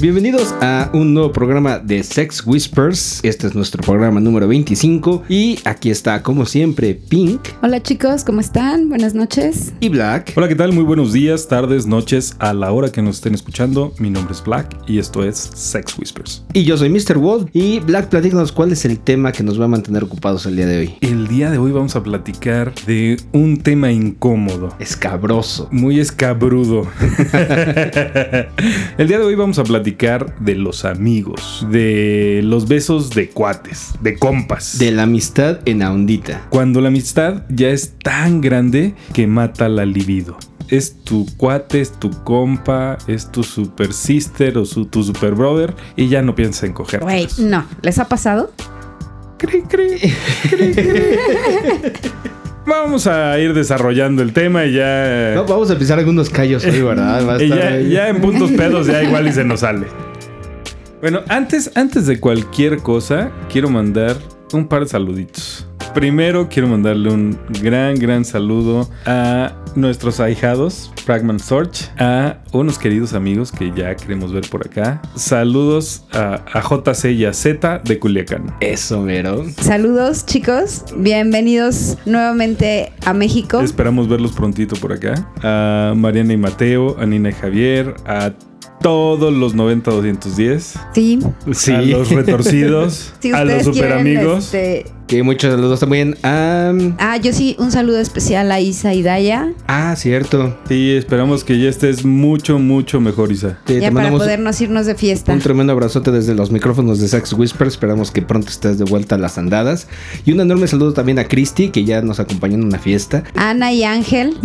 Bienvenidos a un nuevo programa de Sex Whispers. Este es nuestro programa número 25 y aquí está como siempre Pink Hola chicos, ¿cómo están? Buenas noches. y Black. Hola, ¿qué tal? Muy buenos días, tardes, noches, a la hora que nos estén escuchando. Mi nombre es Black y esto es Sex Whispers. Y yo soy Mr. Wolf y Black, platícanos cuál es el tema que nos va a mantener ocupados el día de hoy. El día de hoy vamos a platicar de un tema incómodo. Escabroso. Muy escabrudo. El día de hoy vamos a platicar de los amigos, de los besos de cuates, de compas. De la amistad en la ondita. Cuando la amistad ya es tan grande que mata la libido. Es tu cuate, es tu compa, es tu super sister o su- tu super brother y ya no piensas en coger. Güey, no. ¿Les ha pasado? Cri, cri, cri, cri. Vamos a ir desarrollando el tema y ya. No, vamos a empezar algunos callos hoy, ¿verdad? Va a Y estar ya, ahí. ya en puntos pedos ya igual y se nos sale. Bueno, antes, antes de cualquier cosa, quiero mandar un par de saluditos. Primero quiero mandarle un gran, gran saludo a nuestros ahijados, Fragment Search, a unos queridos amigos que ya queremos ver por acá. Saludos a, a JC y a Z de Culiacán. Eso, mero. Saludos chicos, bienvenidos nuevamente a México. Esperamos verlos prontito por acá. A Mariana y Mateo, a Nina y Javier, a todos los 90-210. Sí, Sí. A los retorcidos, si a los ustedes super quieren, amigos. este, Que muchos saludos también a... Ah, yo sí, un saludo especial a Isa y Daya. Ah, cierto. Sí, esperamos que ya estés mucho, mucho mejor, Isa. Te, te ya para podernos irnos de fiesta. un tremendo abrazote desde los micrófonos de Sex Whisper. Esperamos que pronto estés de vuelta a las andadas. Y un enorme saludo también a Christy, que ya nos acompañó en una fiesta. Ana y Ángel,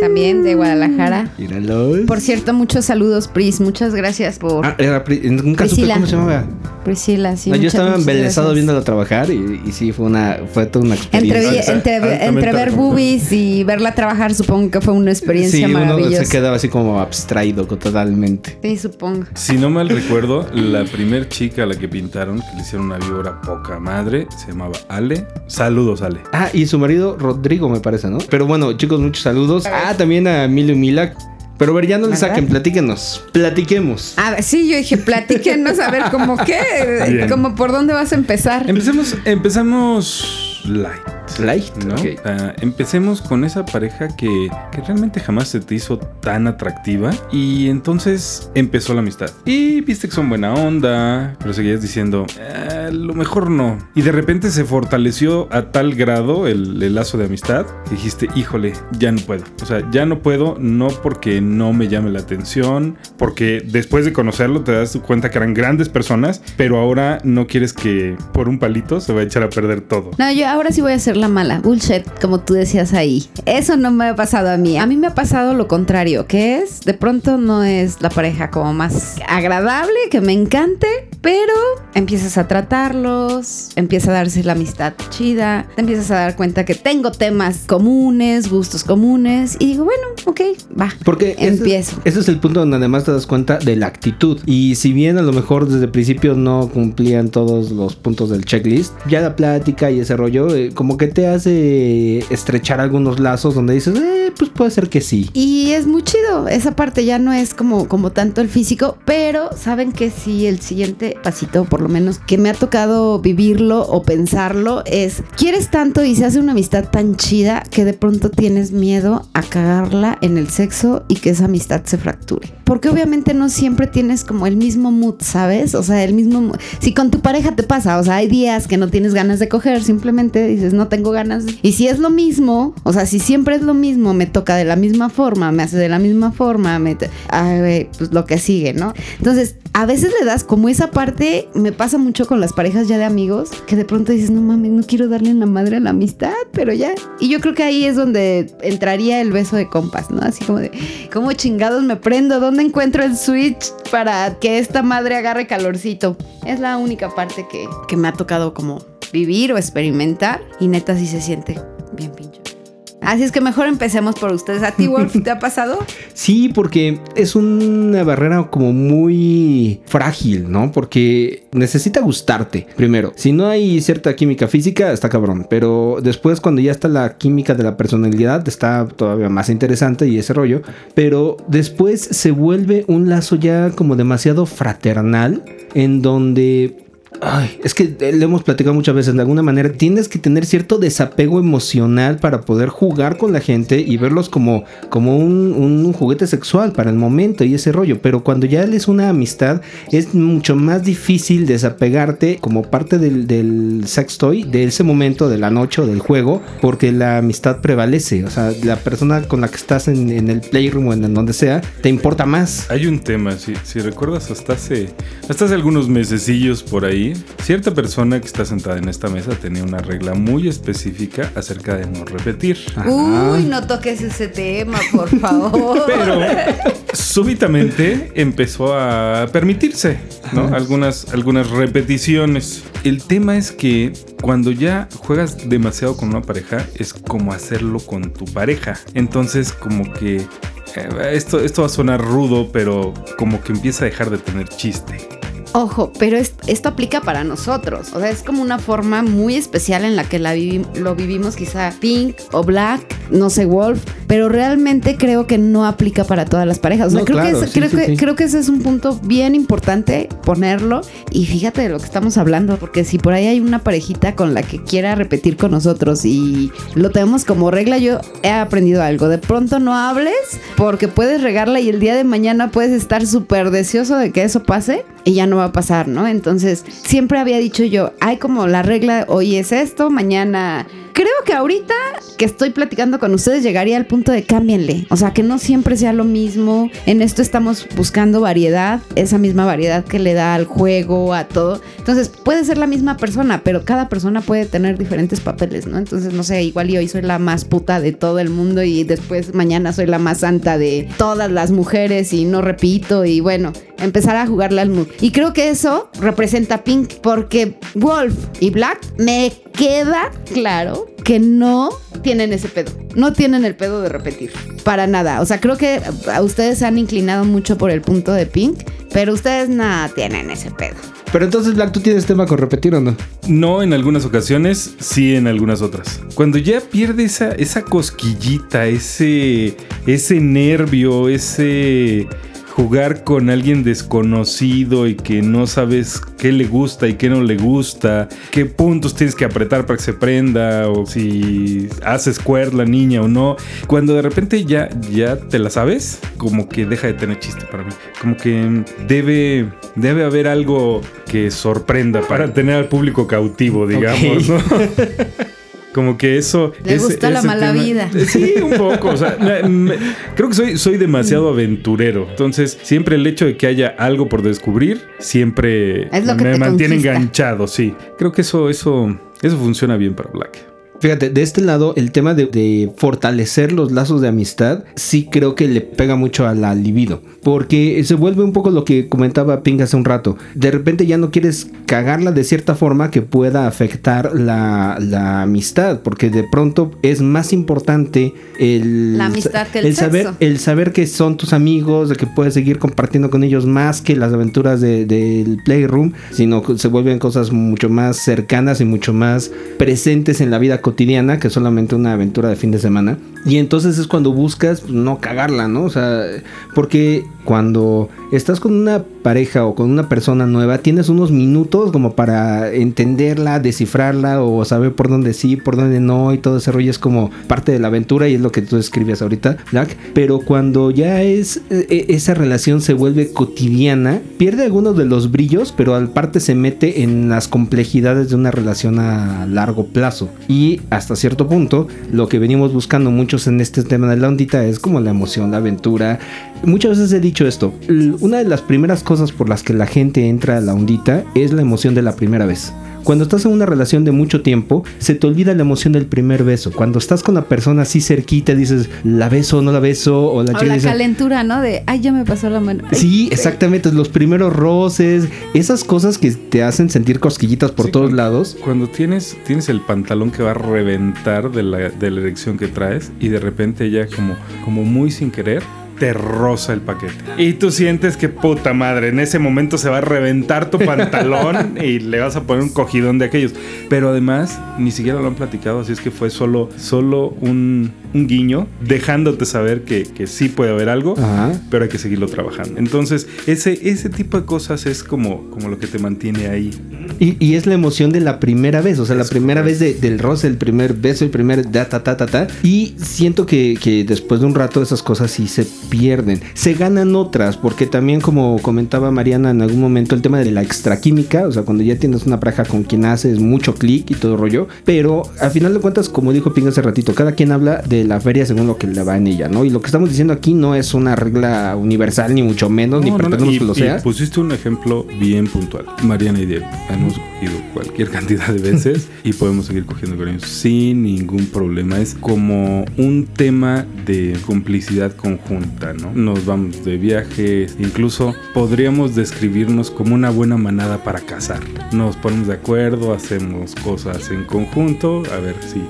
también de Guadalajara. Míralos. Por cierto, muchos saludos, Pris. Muchas gracias por Ah, era Pri- nunca supe Priscila. cómo se llamaba. Priscila. Sí, No, yo estaba embelesado viéndola trabajar y, y sí, fue una, fue toda una Entre, experiencia. entre, entre ver boobies y verla trabajar, supongo que fue una experiencia sí, uno maravillosa. se quedaba así como abstraído totalmente. Sí, supongo. Si no mal recuerdo, la primer chica a la que pintaron, que le hicieron una víbora poca madre, se llamaba Ale. Saludos, Ale. Ah, y su marido Rodrigo, me parece, ¿no? Pero bueno, chicos, muchos saludos. Ah, también a Emilio y Mila. Pero a ver, ya no le saquen, platíquenos. Platiquemos. A ver, sí, yo dije, platíquenos a ver cómo qué, Bien. como por dónde vas a empezar. Empecemos, empezamos light. Light, ¿no? Ah, empecemos con esa pareja que, que realmente jamás se te hizo tan atractiva y entonces empezó la amistad. Y viste que son buena onda, pero seguías diciendo, "Ah, lo mejor no. Y de repente se fortaleció a tal grado el, el lazo de amistad que dijiste, híjole, ya no puedo. O sea, ya no puedo, no porque no me llame la atención, porque después de conocerlo te das cuenta que eran grandes personas, pero ahora no quieres que por un palito se va a echar a perder todo. No, yo ahora sí voy a ser la mala. Bullshit, como tú decías ahí. Eso no me ha pasado a mí. A mí me ha pasado lo contrario, que es, de pronto no es la pareja como más agradable, que me encante, pero empiezas a tratarlos, empieza a darse la amistad chida, te empiezas a dar cuenta que tengo temas comunes, gustos comunes, y digo, bueno, ok, va. Porque ese- Empiezo. Ese, es el punto donde además te das cuenta de la actitud. Y si bien a lo mejor desde el principio no cumplían todos los puntos del checklist, ya la plática y ese rollo, eh, como que te hace estrechar algunos lazos donde dices, eh, pues puede ser que sí. Y es muy chido, esa parte ya no es como, como tanto el físico, pero saben que sí, el siguiente pasito, por lo menos que me ha tocado vivirlo o pensarlo, es, quieres tanto y se hace una amistad tan chida que de pronto tienes miedo a cagarla en el sexo y que esa amistad se fracture. Porque obviamente no siempre tienes como el mismo mood, ¿sabes? O sea, el mismo... Si con tu pareja te pasa, o sea, hay días que no tienes ganas de coger, simplemente dices, no tengo ganas. Y si es lo mismo, o sea, si siempre es lo mismo, me toca de la misma forma, me hace de la misma forma, me... pues lo que sigue, ¿no? Entonces, a veces le das como esa parte, me pasa mucho con las parejas ya de amigos, que de pronto dices, no mames, no quiero darle en la madre a la amistad, pero ya. Y yo creo que ahí es donde entraría el beso de compas, ¿no? Así como de, ¿cómo chingados me prendo? ¿Dónde encuentro el switch para que esta madre agarre calorcito? Es la única parte que, que me ha tocado como vivir o experimentar y neta sí se siente bien pinche. Así es que mejor empecemos por ustedes. ¿A ti, Wolf, te ha pasado? Sí, porque es una barrera como muy frágil, ¿no? Porque necesita gustarte, primero. Si no hay cierta química física, está cabrón. Pero después, cuando ya está la química de la personalidad, está todavía más interesante y ese rollo. Pero después se vuelve un lazo ya como demasiado fraternal, en donde Ay, es que le hemos platicado muchas veces, de alguna manera tienes que tener cierto desapego emocional para poder jugar con la gente y verlos como, como un, juguete sexual para el momento y ese rollo. Pero cuando ya es una amistad, es mucho más difícil desapegarte como parte del, del sextoy de ese momento, de la noche o del juego, porque la amistad prevalece. O sea, la persona con la que estás en, el playroom o en donde sea, te importa más. Hay un tema, si, si recuerdas, hasta hace, hasta hace algunos mesecillos por ahí cierta persona que está sentada en esta mesa tenía una regla muy específica acerca de no repetir. Uy, no toques ese tema, por favor. Pero súbitamente empezó a permitirse algunas, algunas repeticiones. El tema es que cuando ya juegas demasiado con una pareja, es como hacerlo con tu pareja. Entonces, como que eh, esto, esto va a sonar rudo, pero como que empieza a dejar de tener chiste. Ojo, pero esto aplica para nosotros. O sea, es como una forma muy especial en la que la lo vivimos, quizá Pink o Black, no sé, Wolf, pero realmente creo que no aplica para todas las parejas. O sea, creo, que, creo, que, ese es un punto bien importante ponerlo. Y fíjate de lo que estamos hablando, porque si por ahí hay una parejita con la que quiera repetir con nosotros y lo tenemos como regla, yo he aprendido algo. De pronto no hables porque puedes regarla y el día de mañana puedes estar súper deseoso de que eso pase y ya no va a pasar, ¿no? Entonces, siempre había dicho yo, hay como la regla, hoy es esto, mañana creo que ahorita que estoy platicando con ustedes llegaría al punto de cámbienle. O sea, que no siempre sea lo mismo. En esto estamos buscando variedad, esa misma variedad que le da al juego, a todo. Entonces, puede ser la misma persona, pero cada persona puede tener diferentes papeles, ¿no? Entonces, no sé, igual hoy soy la más puta de todo el mundo y después mañana soy la más santa de todas las mujeres y no repito y bueno, empezar a jugarle al mood. Y creo que eso representa Pink porque Wolf y Black me queda claro que no tienen ese pedo. No tienen el pedo de repetir. Para nada. O sea, creo que a ustedes se han inclinado mucho por el punto de Pink, pero ustedes nada tienen ese pedo. Pero entonces, Black, ¿tú tienes tema con repetir o no? No en algunas ocasiones, sí en algunas otras. Cuando ya pierde esa, esa cosquillita, ese, ese nervio, ese jugar con alguien desconocido y que no sabes qué le gusta y qué no le gusta, qué puntos tienes que apretar para que se prenda o si haces squirt la niña o no. Cuando de repente ya, ya te la sabes, como que deja de tener chiste para mí. Como que debe, debe haber algo que sorprenda para tener al público cautivo, digamos. ¿no? Como que eso. Le gusta la mala vida. Sí, un poco. O sea, creo que soy, soy demasiado aventurero. Entonces, siempre el hecho de que haya algo por descubrir, siempre me mantiene enganchado. Sí. Creo que eso, eso, eso funciona bien para Black. Fíjate, de este lado, el tema de, fortalecer los lazos de amistad, sí creo que le pega mucho a la libido. Porque se vuelve un poco lo que comentaba Ping hace un rato. De repente ya no quieres cagarla de cierta forma que pueda afectar la, amistad. Porque de pronto es más importante el, la amistad que el, saber, el saber que son tus amigos, de que puedes seguir compartiendo con ellos más que las aventuras del Playroom, sino que se vuelven cosas mucho más cercanas y mucho más presentes en la vida cotidiana que solamente una aventura de fin de semana. Y entonces es cuando buscas pues, no cagarla, ¿no? O sea, porque cuando estás con una pareja o con una persona nueva, tienes unos minutos como para entenderla, descifrarla o saber por dónde sí, por dónde no y todo ese rollo es como parte de la aventura y es lo que tú escribías ahorita, Black. Pero cuando ya es e, e, esa relación se vuelve cotidiana, pierde algunos de los brillos, pero al parte se mete en las complejidades de una relación a largo plazo. Y hasta cierto punto, lo que venimos buscando en este tema de la ondita es como la emoción, la aventura. Muchas veces he dicho esto, una de las primeras cosas por las que la gente entra a la ondita es la emoción de la primera vez. Cuando estás en una relación de mucho tiempo, se te olvida la emoción del primer beso. Cuando estás con la persona así cerquita, dices, la beso o no la beso, o la O chica la dice, calentura, ¿no? De, ay, ya me pasó la mano. Ay, Sí, exactamente, los primeros roces, esas cosas que te hacen sentir cosquillitas por Sí, todos cuando- lados. Cuando tienes, tienes el pantalón que va a reventar de la, de la erección que traes y de repente ella como, como muy sin querer te roza el paquete. Y tú sientes que puta madre, en ese momento se va a reventar tu pantalón y le vas a poner un cogidón de aquellos. Pero además ni siquiera lo han platicado, así es que fue solo, solo un, un guiño dejándote saber que, que sí puede haber algo Ajá. pero hay que seguirlo trabajando. Entonces, ese, ese tipo de cosas es como, como lo que te mantiene ahí. Y, y es la emoción de la primera vez, o sea, la Es primera correcto. vez de- del roce, el primer beso, el primer da, ta, ta, ta, ta. Y siento que, que después de un rato esas cosas sí se pierden. Se ganan otras, porque también como comentaba Mariana en algún momento, el tema de la extraquímica, o sea, cuando ya tienes una pareja con quien haces mucho clic y todo rollo, pero al final de cuentas, como dijo Ping hace ratito, cada quien habla de la feria según lo que le va en ella, ¿no? Y lo que estamos diciendo aquí no es una regla universal, ni mucho menos, ni No, no, no, pretendemos y- que lo y sea. pusiste un ejemplo bien puntual. Mariana y Diego hemos cogido cualquier cantidad de veces y podemos seguir cogiendo con ellos sin ningún problema. Es como un tema de complicidad conjunta, ¿no? Nos vamos de viaje, incluso podríamos describirnos como una buena manada para cazar. Nos ponemos de acuerdo, hacemos cosas en conjunto, a ver si,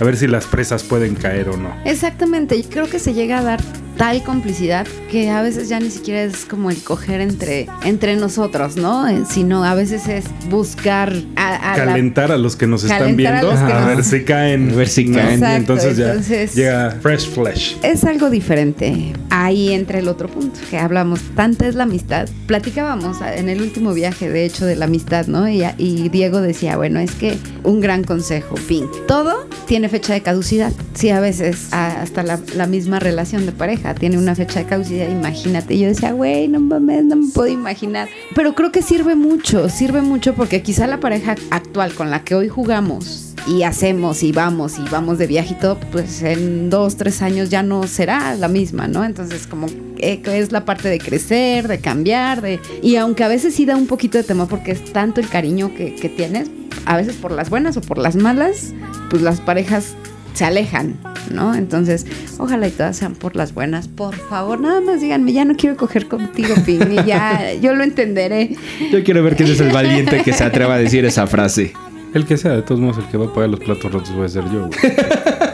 a ver si las presas pueden caer o no. Exactamente, y creo que se llega a dar tal complicidad que a veces ya ni siquiera es como el coger entre, entre nosotros, ¿no? Eh, Sino a veces es buscar a, a la- calentar a los que nos están a viendo los que a nos- ver si caen A ver si caen. Y Exacto, entonces ya entonces- llega fresh flesh Es algo diferente. Ahí entra el otro punto que hablamos. Tanta es la amistad. Platicábamos en el último viaje, de hecho, de la amistad, ¿no? Y, y Diego decía, bueno, es que un gran consejo, Pink. Todo tiene fecha de caducidad. Sí, a veces hasta la, la misma relación de pareja tiene una fecha de caducidad. Imagínate. Yo decía, güey, no mames, no me puedo imaginar. Pero creo que sirve mucho, sirve mucho porque quizá la pareja actual con la que hoy jugamos y hacemos y vamos y vamos de viaje y todo, pues en dos, tres años ya no será la misma, ¿no? Entonces como es la parte de crecer, de cambiar, de... Y aunque a veces sí da un poquito de temor porque es tanto el cariño que, que tienes, a veces por las buenas o por las malas, pues las parejas se alejan, ¿no? Entonces, ojalá y todas sean por las buenas. Por favor, nada más díganme, ya no quiero coger contigo, Ping, y ya, yo lo entenderé. Yo quiero ver quién es el valiente que se atreva a decir esa frase. el que sea de todos modos el que va a pagar los platos rotos voy a ser yo güey.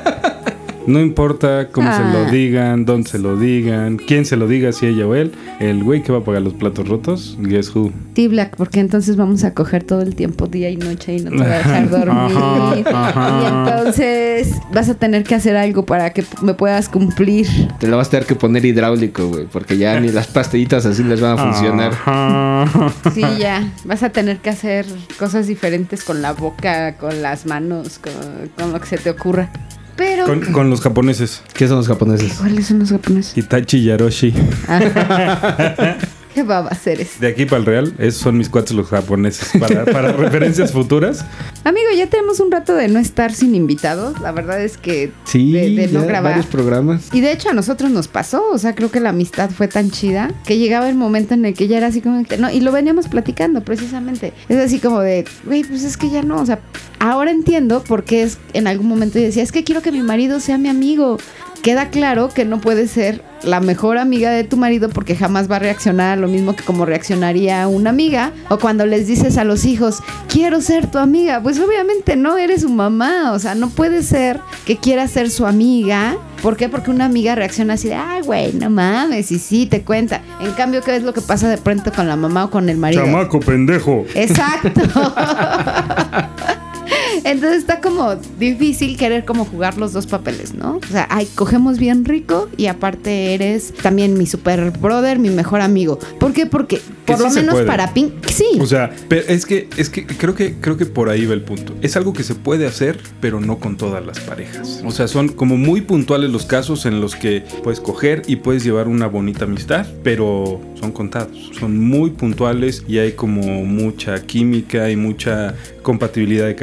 no importa cómo se Ah. lo digan dónde se lo digan quién se lo diga si ella o él el güey que va a pagar los platos rotos guess who Sí, Black, porque entonces vamos a coger todo el tiempo, día y noche, y no te voy a dejar dormir. Ajá, ajá. Y entonces vas a tener que hacer algo para que me puedas cumplir. Te lo vas a tener que poner hidráulico, güey, porque ya ni las pastillitas así les van a funcionar. Ajá. Sí, ya. Vas a tener que hacer cosas diferentes con la boca, con las manos, con, con lo que se te ocurra. Pero. con, con los japoneses ¿Qué son los japoneses? ¿Cuáles son los japoneses? Itachi Yaroshi. ¿Qué va a hacer eso? de aquí para el real esos son mis cuates los japoneses para, para referencias futuras Amigo, ya tenemos un rato de no estar sin invitados. La verdad es que. Sí, de, de no ya grabar. varios programas. Y de hecho a nosotros nos pasó, o sea, creo que la amistad fue tan chida que llegaba el momento en el que ya era así como que no, y lo veníamos platicando precisamente. Es así como de, güey, pues es que ya no, o sea, ahora entiendo por qué es en algún momento yo decía, es que quiero que mi marido sea mi amigo. Queda claro que no puede ser la mejor amiga de tu marido porque jamás va a reaccionar a lo mismo que como reaccionaría una amiga. O cuando les dices a los hijos, quiero ser tu amiga. Pues obviamente no, eres su mamá. O sea, no puede ser que quieras ser su amiga. ¿Por qué? Porque una amiga reacciona así de, ay, güey, no mames, y sí, te cuenta. En cambio, ¿qué es lo que pasa de pronto con la mamá o con el marido? chamaco pendejo Exacto. Entonces está como difícil querer como jugar los dos papeles, ¿no? O sea, ay, cogemos bien rico y aparte eres también mi super brother, mi mejor amigo. ¿Por qué? Porque por lo menos para Pink, sí. O sea, pero es que es que creo que creo que por ahí va el punto. Es algo que se puede hacer, pero no con todas las parejas. O sea, son como muy puntuales los casos en los que puedes coger y puedes llevar una bonita amistad, pero son contados. Son muy puntuales y hay como mucha química y mucha compatibilidad de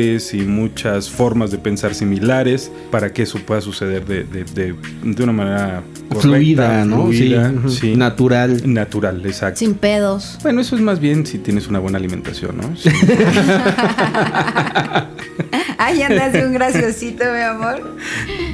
y muchas formas de pensar similares para que eso pueda suceder de, de, de, de una manera correcta, Fluida, ¿no? fluida, Sí. Natural. Natural, exacto. Sin pedos. Bueno, eso es más bien si tienes una buena alimentación, ¿no? Sí. Ay, andas de un graciosito, mi amor.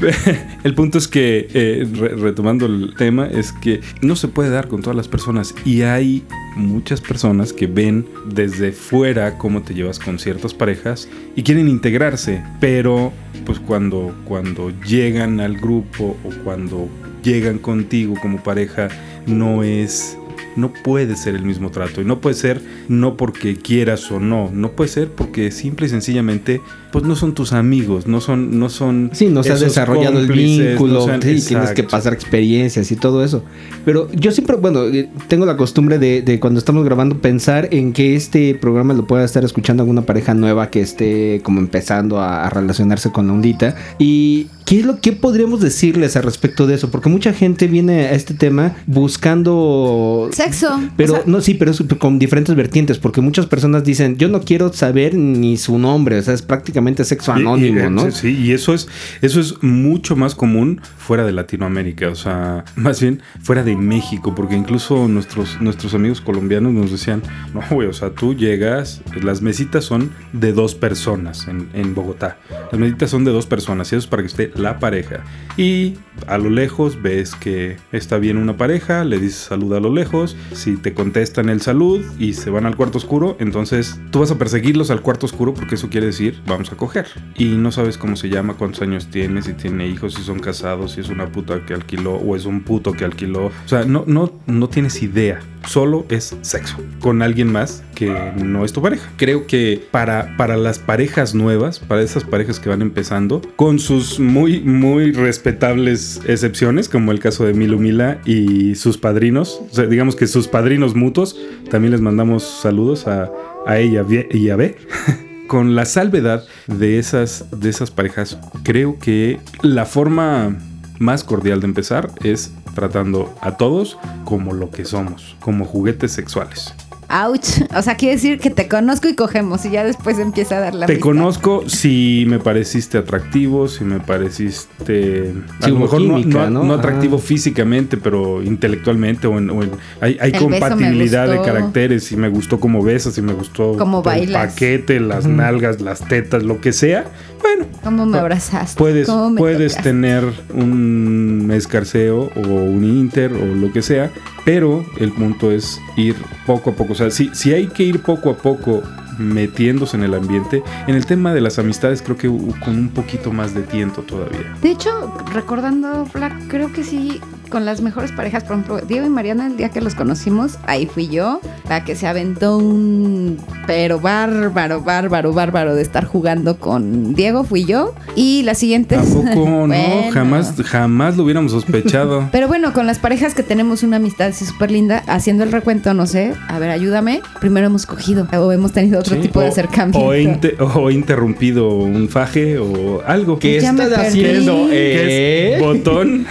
el punto es que, eh, re- retomando el tema, es que no se puede dar con todas las personas y hay muchas personas que ven desde fuera cómo te llevas con ciertas parejas y quieren integrarse, pero pues cuando, cuando llegan al grupo o cuando llegan contigo como pareja no es no puede ser el mismo trato. Y no puede ser no porque quieras o no. No puede ser porque simple y sencillamente, pues no son tus amigos, no son, no son. Sí, no se ha desarrollado el vínculo, no sean- sí, tienes que pasar experiencias y todo eso. Pero yo siempre, bueno, eh, tengo la costumbre de, de cuando estamos grabando pensar en que este programa lo pueda estar escuchando alguna pareja nueva que esté como empezando a, a relacionarse con la ondita. Y ¿qué es lo que podríamos decirles al respecto de eso? Porque mucha gente viene a este tema buscando Sexo. pero O sea, no, sí, pero es con diferentes vertientes, porque muchas personas dicen, yo no quiero saber ni su nombre, o sea, es prácticamente sexo Y- anónimo, y- ¿no? Sí, y eso es, eso es mucho más común fuera de Latinoamérica, o sea, más bien fuera de México, porque incluso nuestros, nuestros amigos colombianos nos decían, no, güey, o sea, tú llegas, las mesitas son de dos personas en, en Bogotá, las mesitas son de dos personas, y eso es para que esté la pareja. Y a lo lejos ves que está bien una pareja, le dices salud a lo lejos, si te contestan el salud y se van al cuarto oscuro, entonces tú vas a perseguirlos al cuarto oscuro porque eso quiere decir vamos a coger. Y no sabes cómo se llama, cuántos años tiene, si tiene hijos, si son casados, si es una puta que alquiló o es un puto que alquiló. O sea, no, no, no tienes idea. Solo es sexo con alguien más que no es tu pareja. Creo que para, para las parejas nuevas, para esas parejas que van empezando, con sus muy, muy respetables excepciones, como el caso de Milu Mila y sus padrinos, o sea, digamos que sus padrinos mutuos, también les mandamos saludos a, a ella y a B. Con la salvedad de esas, de esas parejas, creo que la forma más cordial de empezar es tratando a todos como lo que somos, como juguetes sexuales. Ouch. O sea, quiere decir que te conozco y cogemos y ya después empieza a dar la Te pista. conozco si me pareciste atractivo, si me pareciste a Sí, lo mejor no- química, no, ¿no? no atractivo Ah. físicamente, pero intelectualmente o en, o en- hay, compatibilidad de caracteres, y me gustó como besas, y me gustó el paquete, las nalgas, las tetas, lo que sea. Bueno, ¿Cómo me abrazaste? Puedes, ¿Cómo me puedes tocaste? tener un escarceo o un inter o lo que sea, pero el punto es ir poco a poco. Sea, si, si hay que ir poco a poco metiéndose en el ambiente, en el tema de las amistades creo que con un poquito más de tiento todavía. De hecho, recordando, Flack, creo que sí, con las mejores parejas, por ejemplo, Diego y Mariana, el día que los conocimos, ahí fui yo, la que se aventó un pero bárbaro, bárbaro, bárbaro de estar jugando con Diego, fui yo. Y la siguiente. Tampoco, no, Bueno. jamás, jamás lo hubiéramos sospechado. Pero bueno, con las parejas que tenemos una amistad así súper linda, haciendo el recuento, no sé, a ver, ayúdame. Primero hemos cogido o hemos tenido otro Sí, tipo de o- acercamiento. O, he inte- o he interrumpido un faje o algo. ¿Qué Ya estás haciendo? ¿Qué eh? es botón.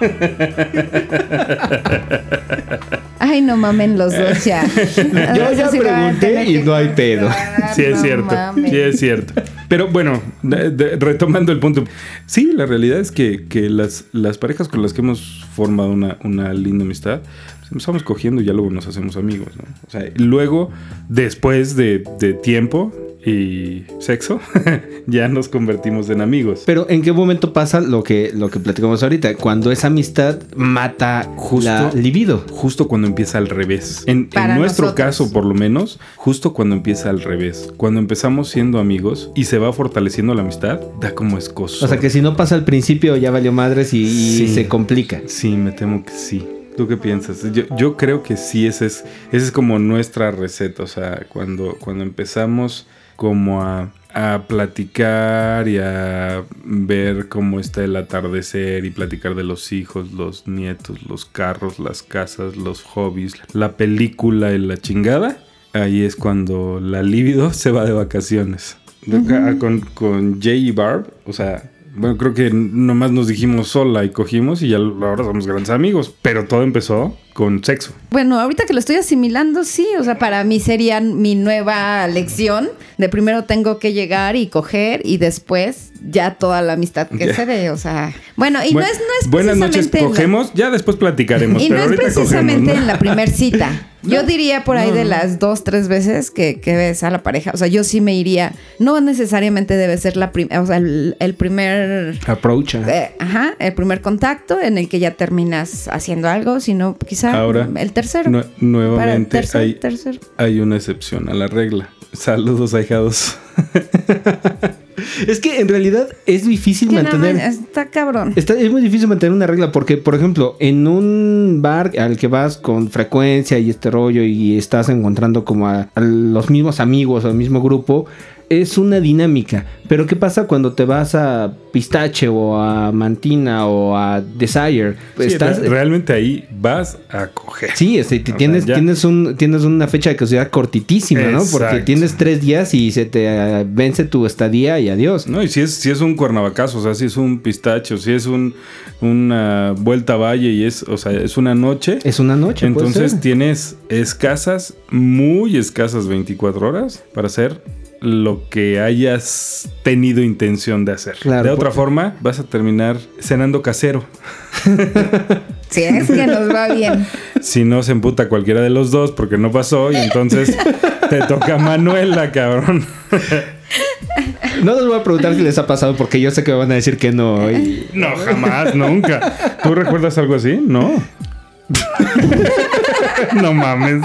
Ay, no mamen los dos ya. Yo ya sí pregunté y no hay pedo. Sí, es no cierto. mamen. Sí, es cierto. Pero bueno, de- de- retomando el punto. Sí, la realidad es que, que las, las parejas con las que hemos formado una, una linda amistad, empezamos cogiendo y ya luego nos hacemos amigos, ¿no? O sea, luego, después de, de tiempo y sexo, ya nos convertimos en amigos. Pero ¿en qué momento pasa lo que, lo que platicamos ahorita? Cuando esa amistad mata Justo- la libido. Justo cuando empieza al revés. En, nuestro nosotros. caso, por lo menos, justo cuando empieza al revés. Cuando empezamos siendo amigos y se va fortaleciendo la amistad, da como escoso. O sea que si no pasa al principio ya valió madres y, y Sí. se complica. Sí, me temo que sí. ¿Tú qué piensas? Yo, yo creo que sí, esa es, esa es como nuestra receta. O sea, cuando, cuando empezamos como a, a platicar y a ver cómo está el atardecer y platicar de los hijos, los nietos, los carros, las casas, los hobbies, la película y la chingada, ahí es cuando la libido se va de vacaciones. Acá, con, con Jay y Barb, o sea, bueno, creo que nomás nos dijimos sola y cogimos y ya ahora somos grandes amigos. Pero todo empezó con sexo. Bueno, ahorita que lo estoy asimilando, sí, o sea, para mí sería mi nueva lección de primero tengo que llegar y coger y después ya toda la amistad que se dé, o sea, bueno, y no es, no es Buenas noches, la- cogemos. Ya después platicaremos. y pero no es precisamente cogemos, ¿no? en la primer cita. Yo diría por ahí no, de las dos, tres veces que, que ves a la pareja. O sea, yo sí me iría. No necesariamente debe ser la o sea, el, el primer. Approach. eh, ajá, el primer contacto en el que ya terminas haciendo algo, sino Ahora, el tercero. nue- nuevamente tercer- hay, tercer. hay una excepción a la regla. Saludos, ahijados. Es que en realidad es difícil Que mantener. man- está cabrón. Está, es muy difícil mantener una regla porque, por ejemplo, en un bar al que vas con frecuencia y este rollo y estás encontrando como a, a los mismos amigos o al mismo grupo, es una dinámica. Pero ¿qué pasa cuando te vas a Pistache o a Mantina o a Desire? Sí, estás, re- realmente ahí vas a coger. Sí, este, tienes, sea, tienes, un, tienes una fecha de caducidad cortitísima, ¿no? Porque tienes tres días y se te eh, vence tu estadía y adiós. No, y si es, si es un cuernavacazo, o sea, si es un pistacho, si es un, una vuelta a valle y es, o sea, es una noche. Es una noche. Entonces tienes escasas, muy escasas 24 horas para hacer lo que hayas tenido intención de hacer. Claro, de otra porque- forma, vas a terminar cenando casero. Si es que nos va bien. Si no se emputa cualquiera de los dos porque no pasó y entonces te toca Manuela, cabrón. No les voy a preguntar si les ha pasado porque yo sé que me van a decir que no. y- No, jamás, nunca. ¿Tú recuerdas algo así? No. no mames.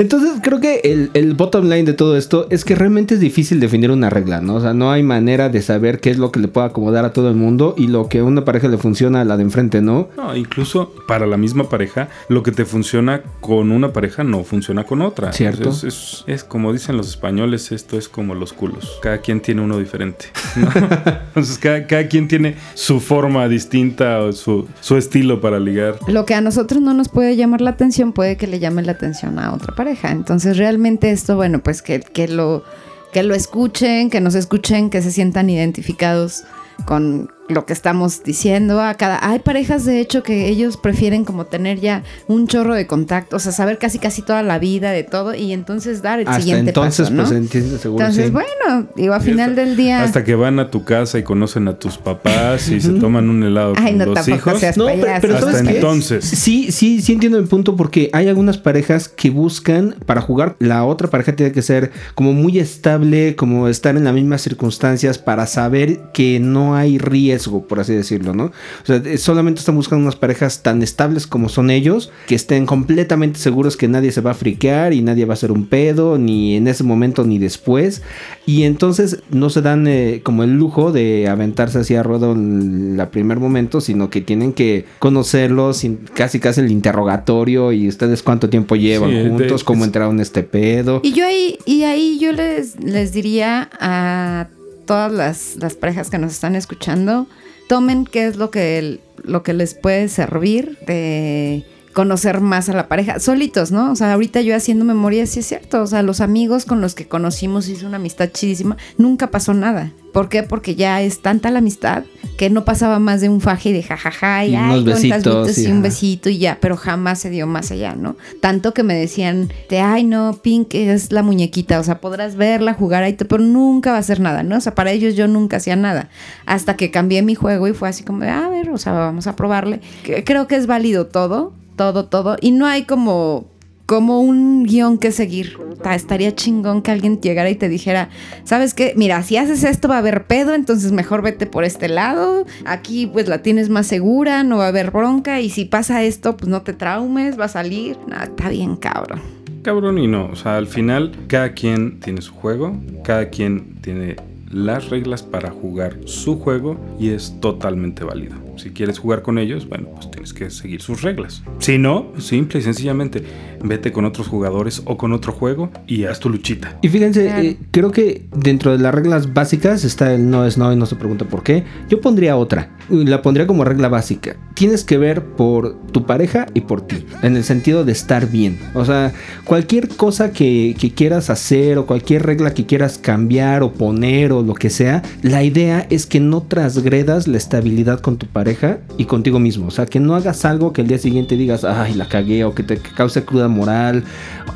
Entonces creo que el, el bottom line de todo esto es que realmente es difícil definir una regla, ¿no? O sea, no hay manera de saber qué es lo que le puede acomodar a todo el mundo y lo que a una pareja le funciona a la de enfrente, ¿no? No, incluso para la misma pareja, lo que te funciona con una pareja no funciona con otra. Cierto. Es, es- es como dicen los españoles, esto es como los culos. Cada quien tiene uno diferente. ¿no? Entonces, cada, cada quien tiene su forma distinta o su, su estilo para ligar. Lo que a nosotros no nos puede llamar la atención puede que le llame la atención a otra pareja. Entonces realmente esto, bueno, pues que, que lo que lo escuchen, que nos escuchen, que se sientan identificados con lo que estamos diciendo a cada hay parejas de hecho que ellos prefieren como tener ya un chorro de contacto, o sea, saber casi casi toda la vida de todo y entonces dar el Hasta siguiente entonces, paso, ¿no? pues entiendes seguro. entonces, sí. bueno, digo, a Y final hasta- del día Hasta que van a tu casa y conocen a tus papás y se toman un helado Ay, con no, los hijos. seas No, pero- payaso. pero Hasta ¿sabes qué? entonces. Sí, sí, sí entiendo el punto porque hay algunas parejas que buscan para jugar, la otra pareja tiene que ser como muy estable, como estar en las mismas circunstancias para saber que no hay riesgo, por así decirlo, ¿no? O sea, eh, solamente están buscando unas parejas tan estables como son ellos, que estén completamente seguros que nadie se va a friquear y nadie va a hacer un pedo, ni en ese momento ni después. Y entonces no se dan eh, como el lujo de aventarse así a ruedo en el primer momento, sino que tienen que conocerlos, sin- casi casi el interrogatorio y ustedes cuánto tiempo llevan Sí, de- juntos, cómo es- entraron en este pedo. Y yo ahí, y ahí yo les, les diría a todas las, las parejas que nos están escuchando, tomen qué es lo que, lo que les puede servir de conocer más a la pareja, solitos, ¿no? O sea, ahorita yo haciendo memoria, sí es cierto, o sea, los amigos con los que conocimos hizo una amistad chidísima, nunca pasó nada. ¿Por qué? Porque ya es tanta la amistad que no pasaba más de un faje y de jajaja y, Y ay, besitos, y y un besito y ya, pero jamás se dio más allá, ¿no? Tanto que me decían de, ay, no, Pink es la muñequita, o sea, podrás verla, jugar ahí, pero nunca va a hacer nada, ¿no? O sea, para ellos yo nunca hacía nada. Hasta que cambié mi juego y fue así como de, a ver, o sea, vamos a probarle. Creo que es válido todo, todo, todo. Y no hay como como un guion que seguir. Ta- Estaría chingón que alguien llegara y te dijera, ¿sabes qué? Mira, si haces esto va a haber pedo, entonces mejor vete por este lado. Aquí pues la tienes más segura, no va a haber bronca. Y si pasa esto, pues no te traumes, va a salir. Nah, está bien, cabrón. Cabrón y no, o sea, al final cada quien tiene su juego, cada quien tiene las reglas para jugar su juego y es totalmente válido. Si quieres jugar con ellos, bueno, pues tienes que seguir sus reglas. Si no, simple y sencillamente, vete con otros jugadores o con otro juego y haz tu luchita. Y fíjense, eh, creo que dentro de las reglas básicas está el no es no y no se pregunta por qué. Yo pondría otra. y La pondría como regla básica. Tienes que ver por tu pareja y por ti. En el sentido de estar bien. O sea, cualquier cosa que, que quieras hacer o cualquier regla que quieras cambiar o poner o lo que sea, la idea es que no transgredas la estabilidad con tu pareja y contigo mismo. O sea, que no hagas algo que el día siguiente digas, ay, la cagué o que te cause cruda moral.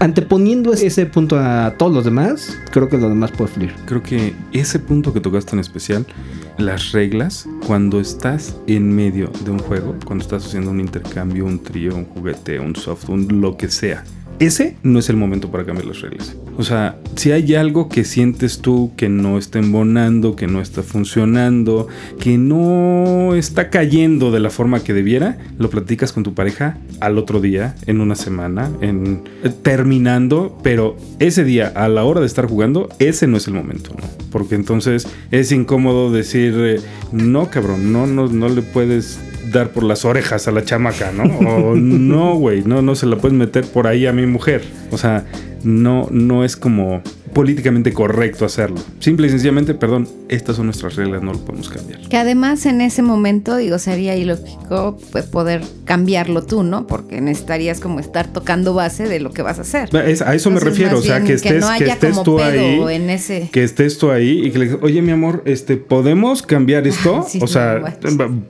Anteponiendo ese punto a todos los demás, creo que lo demás puede fluir. Creo que ese punto que tocaste en especial, las reglas, cuando estás en medio de un juego, cuando estás haciendo un intercambio, un trío, un juguete, un soft, un lo que sea, ese no es el momento para cambiar las reglas. O sea, si hay algo que sientes tú que no está embonando, que no está funcionando, que no está cayendo de la forma que debiera, lo platicas con tu pareja al otro día, en una semana, en eh, terminando, pero ese día, a la hora de estar jugando, ese no es el momento, ¿no? Porque entonces es incómodo decir, eh, no, cabrón, no, no, no le puedes dar por las orejas a la chamaca, ¿no? O no, güey, no, no se la puedes meter por ahí a mi mujer. O sea, no, no es como políticamente correcto hacerlo. Simple y sencillamente, perdón, estas son nuestras reglas, no lo podemos cambiar. Que además en ese momento, digo, sería ilógico pues, poder cambiarlo tú, ¿no? Porque necesitarías como estar tocando base de lo que vas a hacer. Es- a eso me refiero, o sea, que estés, no que estés tú ahí. en ese... Que estés tú ahí y que le digas, oye, mi amor, este, ¿podemos cambiar esto? Sí, o sea, no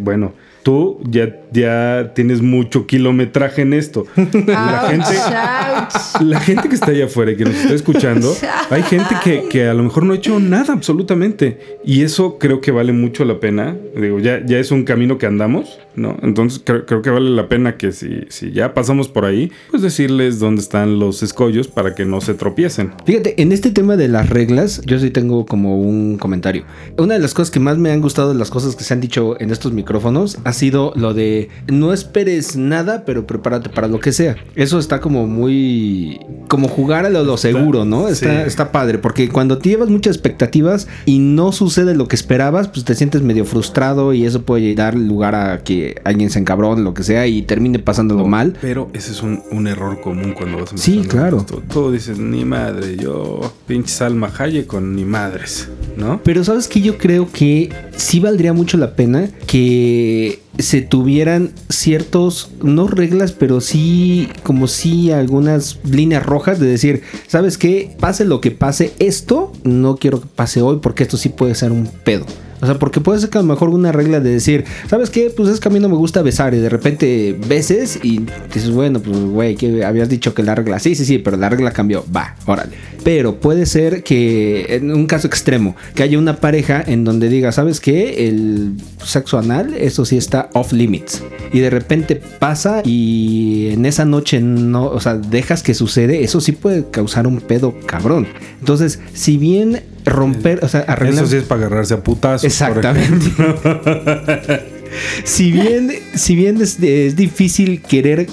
bueno, tú ya, ya tienes mucho kilometraje en esto. La Ouch, gente, la gente que está allá afuera y que nos está escuchando, hay gente que, que a lo mejor no ha hecho nada absolutamente. Y eso creo que vale mucho la pena. Digo, ya, ya es un camino que andamos, ¿no? Entonces creo, creo que vale la pena que si, si ya pasamos por ahí, pues decirles dónde están los escollos para que no se tropiecen. Fíjate, en este tema de las reglas, yo sí tengo como un comentario. Una de las cosas que más me han gustado de las cosas que se han dicho en estos micrófonos ha sido lo de no esperes nada, pero prepárate para lo que sea. Eso está como muy. como jugar a lo, lo seguro, ¿no? Está, sí. está padre, porque cuando te llevas muchas expectativas y no sucede lo que esperabas, pues te sientes medio frustrado y eso puede dar lugar a que alguien se encabrone, lo que sea, y termine pasándolo mal. Pero ese es un, un error común cuando vas Sí, empezando claro. Tú dices, ni madre, yo pinche Salma Hayek con ni madres, ¿no? Pero sabes que yo creo que sí valdría mucho la pena que se tuvieran ciertos, no reglas, pero sí como sí algunas líneas rojas de decir, ¿sabes qué? Pase lo que pase, esto no quiero que pase hoy porque esto sí puede ser un pedo. O sea, porque puede ser que a lo mejor una regla de decir, ¿sabes qué? Pues es que a mí no me gusta besar y de repente beses y dices, bueno, pues güey, que habías dicho que la regla, sí, sí, sí, pero la regla cambió, va, órale. Pero puede ser que en un caso extremo, que haya una pareja en donde diga, ¿sabes qué? El sexo anal, eso sí está off limits. Y de repente pasa y en esa noche no, o sea, dejas que sucede, eso sí puede causar un pedo cabrón. Entonces, si bien romper, o sea, arreglar... Eso sí es para agarrarse a putazos. por Exactamente. si bien, si bien es, es difícil querer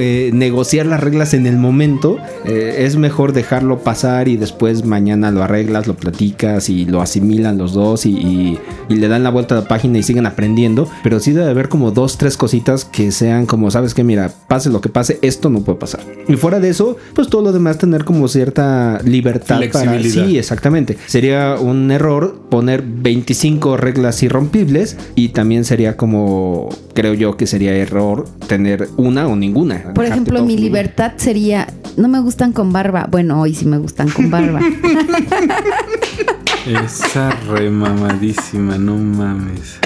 eh, negociar las reglas en el momento, eh, es mejor dejarlo pasar y después mañana lo arreglas, lo platicas y lo asimilan los dos y, y- y le dan la vuelta a la página y siguen aprendiendo. Pero sí debe haber como dos, tres cositas que sean como, sabes que mira, pase lo que pase, esto no puede pasar. Y fuera de eso, pues todo lo demás tener como cierta libertad para... Sí, exactamente. Sería un error poner 25 reglas irrompibles y también sería como, creo yo que sería error tener una o ninguna. Por ejemplo, mi libertad sería, no me gustan con barba. Bueno, hoy sí me gustan con barba. Esa remamadísima, no mames.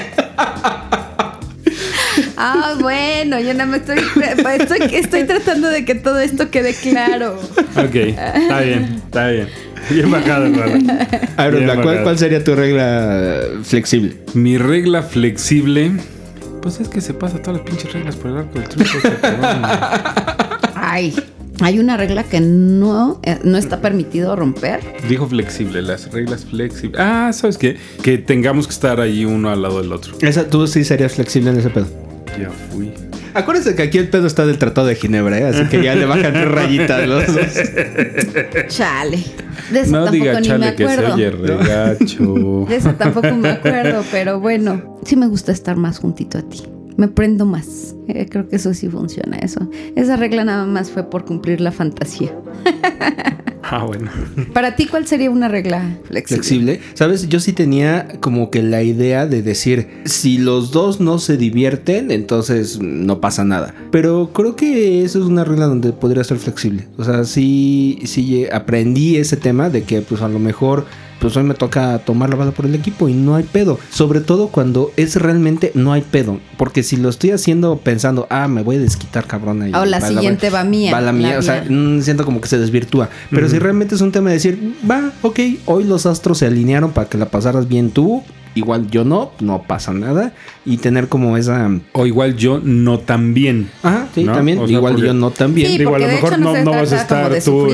ah, bueno, yo no me estoy, estoy, estoy tratando de que todo esto quede claro. Ok, está bien, está bien. Bien bajada, Rala. A ver, Bien Onda, ¿cuál, cuál sería tu regla flexible? Mi regla flexible. Pues es que se pasa todas las pinches reglas por el arco del triunfo. Ay, hay una regla que no, eh, no está permitido romper. Dijo flexible, las reglas flexibles. Ah, ¿sabes qué? Que tengamos que estar ahí uno al lado del otro. Esa, tú sí serías flexible en ese pedo. Ya fui. Acuérdense que aquí el pedo está del Tratado de Ginebra, ¿eh? así que ya le bajan tres rayitas los dos. Chale. De eso No tampoco diga ni me chale que se acuerdo. oye regacho. De eso tampoco me acuerdo, pero bueno, sí me gusta estar más juntito a ti. Me prendo más. Eh, creo que eso sí funciona, eso. Esa regla nada más fue por cumplir la fantasía. Ah, bueno. Para ti, ¿cuál sería una regla flexible? flexible. Sabes, yo sí tenía como que la idea de decir, si los dos no se divierten, entonces no pasa nada. Pero creo que eso es una regla donde podría ser flexible. O sea, sí, sí aprendí ese tema de que pues a lo mejor pues hoy me toca tomar la bala por el equipo y no hay pedo. Sobre todo cuando es realmente no hay pedo. Porque si lo estoy haciendo pensando, ah, me voy a desquitar, cabrón. O la siguiente va mía. Va la mía. o sea, mm, siento como que se desvirtúa. Pero si realmente es un tema de decir, va, ok, hoy los astros se alinearon para que la pasaras bien tú igual yo no, no pasa nada. Y tener como esa. O igual yo no tan bien. Ajá, sí, también. igual yo no tan bien. Digo, a lo mejor no, no, vas a estar tú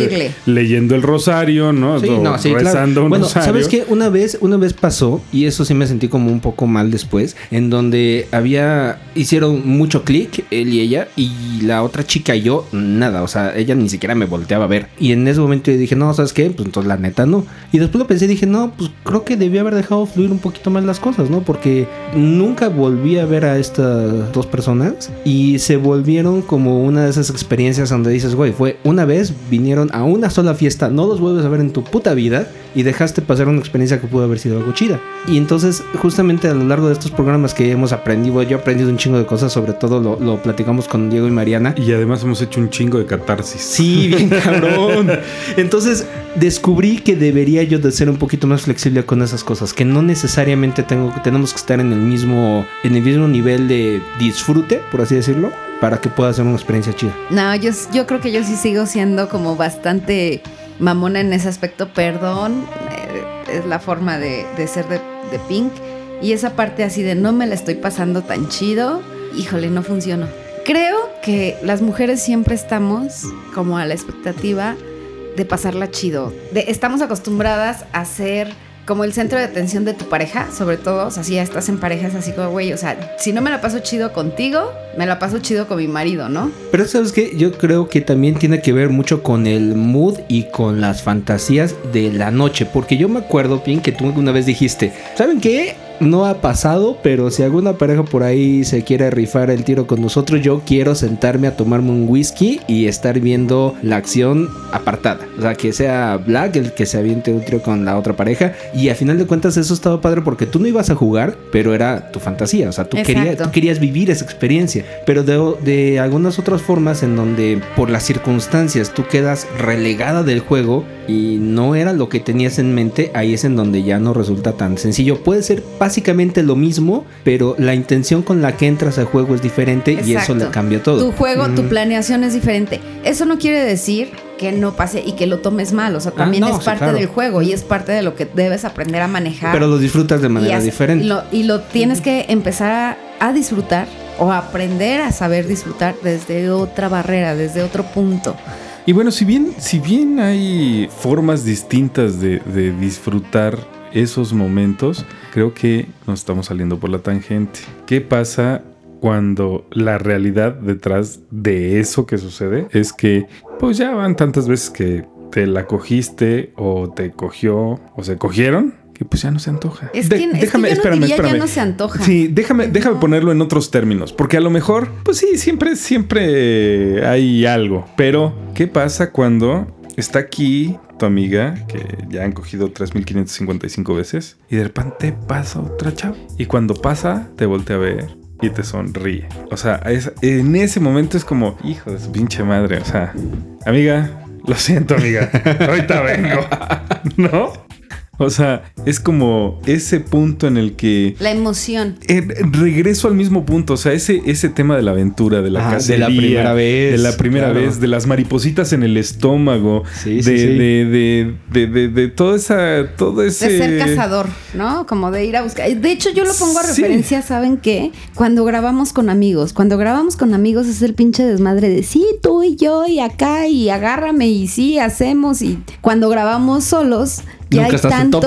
leyendo el rosario, ¿no? Sí, no, sí, rezando un bueno, ¿sabes qué? Una vez, una vez pasó, y eso sí me sentí como un poco mal después, en donde había. Hicieron mucho clic, él y ella, y la otra chica y yo, nada. O sea, ella ni siquiera me volteaba a ver. Y en ese momento yo dije, no, ¿sabes qué? Pues entonces la neta no. Y después lo pensé y dije, no, pues creo que debía haber dejado fluir un poquito mal las cosas, ¿no? Porque nunca volví a ver a estas dos personas y se volvieron como una de esas experiencias donde dices, güey, fue una vez, vinieron a una sola fiesta, no los vuelves a ver en tu puta vida y dejaste pasar una experiencia que pudo haber sido algo chida. Y entonces, justamente a lo largo de estos programas que hemos aprendido, yo he aprendido un chingo de cosas, sobre todo lo, lo platicamos con Diego y Mariana. Y además hemos hecho un chingo de catarsis. Sí, bien cabrón. Entonces, descubrí que debería yo de ser un poquito más flexible con esas cosas, que no necesariamente tengo, tenemos que estar en el mismo, en el mismo nivel de disfrute, por así decirlo, para que pueda ser una experiencia chida. No, yo, yo creo que yo sí sigo siendo como bastante mamona en ese aspecto, perdón, eh, es la forma de, ser de, de Pink. Y esa parte así de no me la estoy pasando tan chido, híjole, no funcionó. Creo que las mujeres siempre estamos como a la expectativa de pasarla chido. De, estamos acostumbradas a ser como el centro de atención de tu pareja, sobre todo, o sea, si ya estás en pareja es así como, güey, o sea, si no me la paso chido contigo, me la paso chido con mi marido, ¿no? Pero sabes que yo creo que también tiene que ver mucho con el mood y con las fantasías de la noche, porque yo me acuerdo bien que tú una vez dijiste, ¿saben qué? No ha pasado, pero si alguna pareja por ahí se quiere rifar el tiro con nosotros, yo quiero sentarme a tomarme un whisky y estar viendo la acción apartada. O sea, que sea Black el que se aviente un tiro con la otra pareja. Y a final de cuentas eso estaba padre porque tú no ibas a jugar, pero era tu fantasía. O sea, tú, querías, tú querías vivir esa experiencia. Pero de, de algunas otras formas en donde por las circunstancias tú quedas relegada del juego y no era lo que tenías en mente, ahí es en donde ya no resulta tan sencillo. Puede ser básicamente lo mismo, pero la intención con la que entras al juego es diferente y eso le cambia todo. Tu juego, tu planeación es diferente. Eso no quiere decir que no pase y que lo tomes mal. O sea, ah, también es parte del juego y es parte de lo que debes aprender a manejar. Pero lo disfrutas de manera diferente. Y lo, tienes que empezar a, disfrutar o aprender a saber disfrutar desde otra barrera, desde otro punto. Y bueno, si bien, si bien hay formas distintas de, de disfrutar esos momentos, creo que nos estamos saliendo por la tangente. ¿Qué pasa cuando la realidad detrás de eso que sucede es que pues ya van tantas veces que te la cogiste o te cogió o se cogieron que pues ya no se antoja. Es que, déjame, espérame, espérame. ya no se antoja. Sí, déjame, déjame ponerlo en otros términos, porque a lo mejor, pues sí, siempre, siempre hay algo. Pero, ¿qué pasa cuando está aquí tu amiga, que ya han cogido 3.555 veces, y de repente pasa otra chava? Y cuando pasa, te voltea a ver y te sonríe. O sea, en ese momento es como, hijo de su pinche madre. O sea, amiga, lo siento, amiga. Ahorita vengo. ¿No? O sea, es como ese punto en el que... La emoción. Eh, regreso al mismo punto, o sea, ese, ese tema de la aventura, de la ah, De la primera vez. De la primera vez, de las maripositas en el estómago. Sí, sí, de, De, de, de, de, todo esa... Todo ese... De ser cazador, ¿no? Como de ir a buscar. De hecho, yo lo pongo a referencia, ¿saben qué? Cuando grabamos con amigos. Cuando grabamos con amigos es el pinche desmadre de sí, tú y yo y acá y agárrame y sí, hacemos. Y cuando grabamos solos ya hay tanto,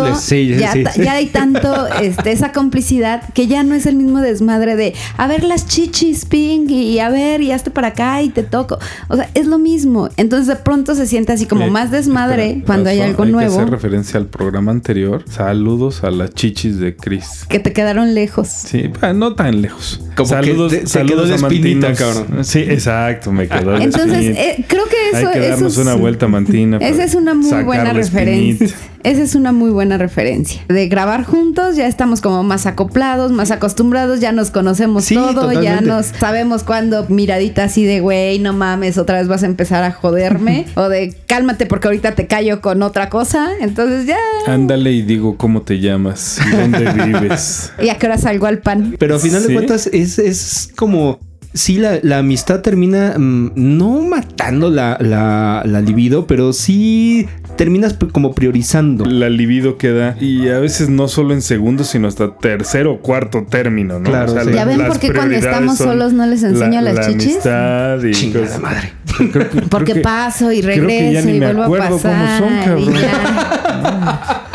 ya, hay tanto este, esa complicidad que ya no es el mismo desmadre de a ver las chichis, ping, y a ver, y hazte para acá y te toco. O sea, es lo mismo. Entonces de pronto se siente así como más desmadre cuando hay algo hay nuevo. Que hacer referencia al programa anterior. Saludos a las chichis de Chris. Que te quedaron lejos. Sí, no tan lejos. Como saludos, que saludos a Mantina, cabrón. Sí, exacto, me quedó Entonces, eh, creo que eso hay que darnos una vuelta, Mantina. Esa es una muy buena referencia. Esa es una muy buena referencia. De grabar juntos ya estamos como más acoplados, más acostumbrados, ya nos conocemos Sí, todo, ya nos sabemos cuando miradita así de güey, no mames, otra vez vas a empezar a joderme o de cálmate porque ahorita te callo con otra cosa. Entonces ya. Ándale y digo cómo te llamas y dónde vives. ¿Y a qué hora salgo al pan? Pero a final Sí. de cuentas es, es como... Sí, la, la amistad termina mm, no matando la, la, la libido, pero sí terminas como priorizando. La libido queda y a veces no solo en segundos, sino hasta tercero o cuarto término, ¿no? Claro, sí. ¿Ya ven por qué cuando estamos solos no les enseño la, las la chichis? amistad y Chingada cosas. madre. Creo que- creo Porque que- paso y creo que ya regreso ni y me vuelvo a acuerdo cómo pasar. son, y cabrón.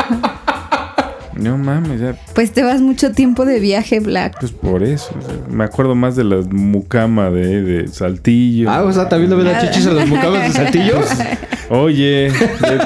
No mames, ya, Pues te vas mucho tiempo de viaje, Black. pues por eso. o sea, me acuerdo más de la mucama de, de Saltillo. Ah, o sea, también le ven las chichis a los mucamas de saltillos. Oye, de, de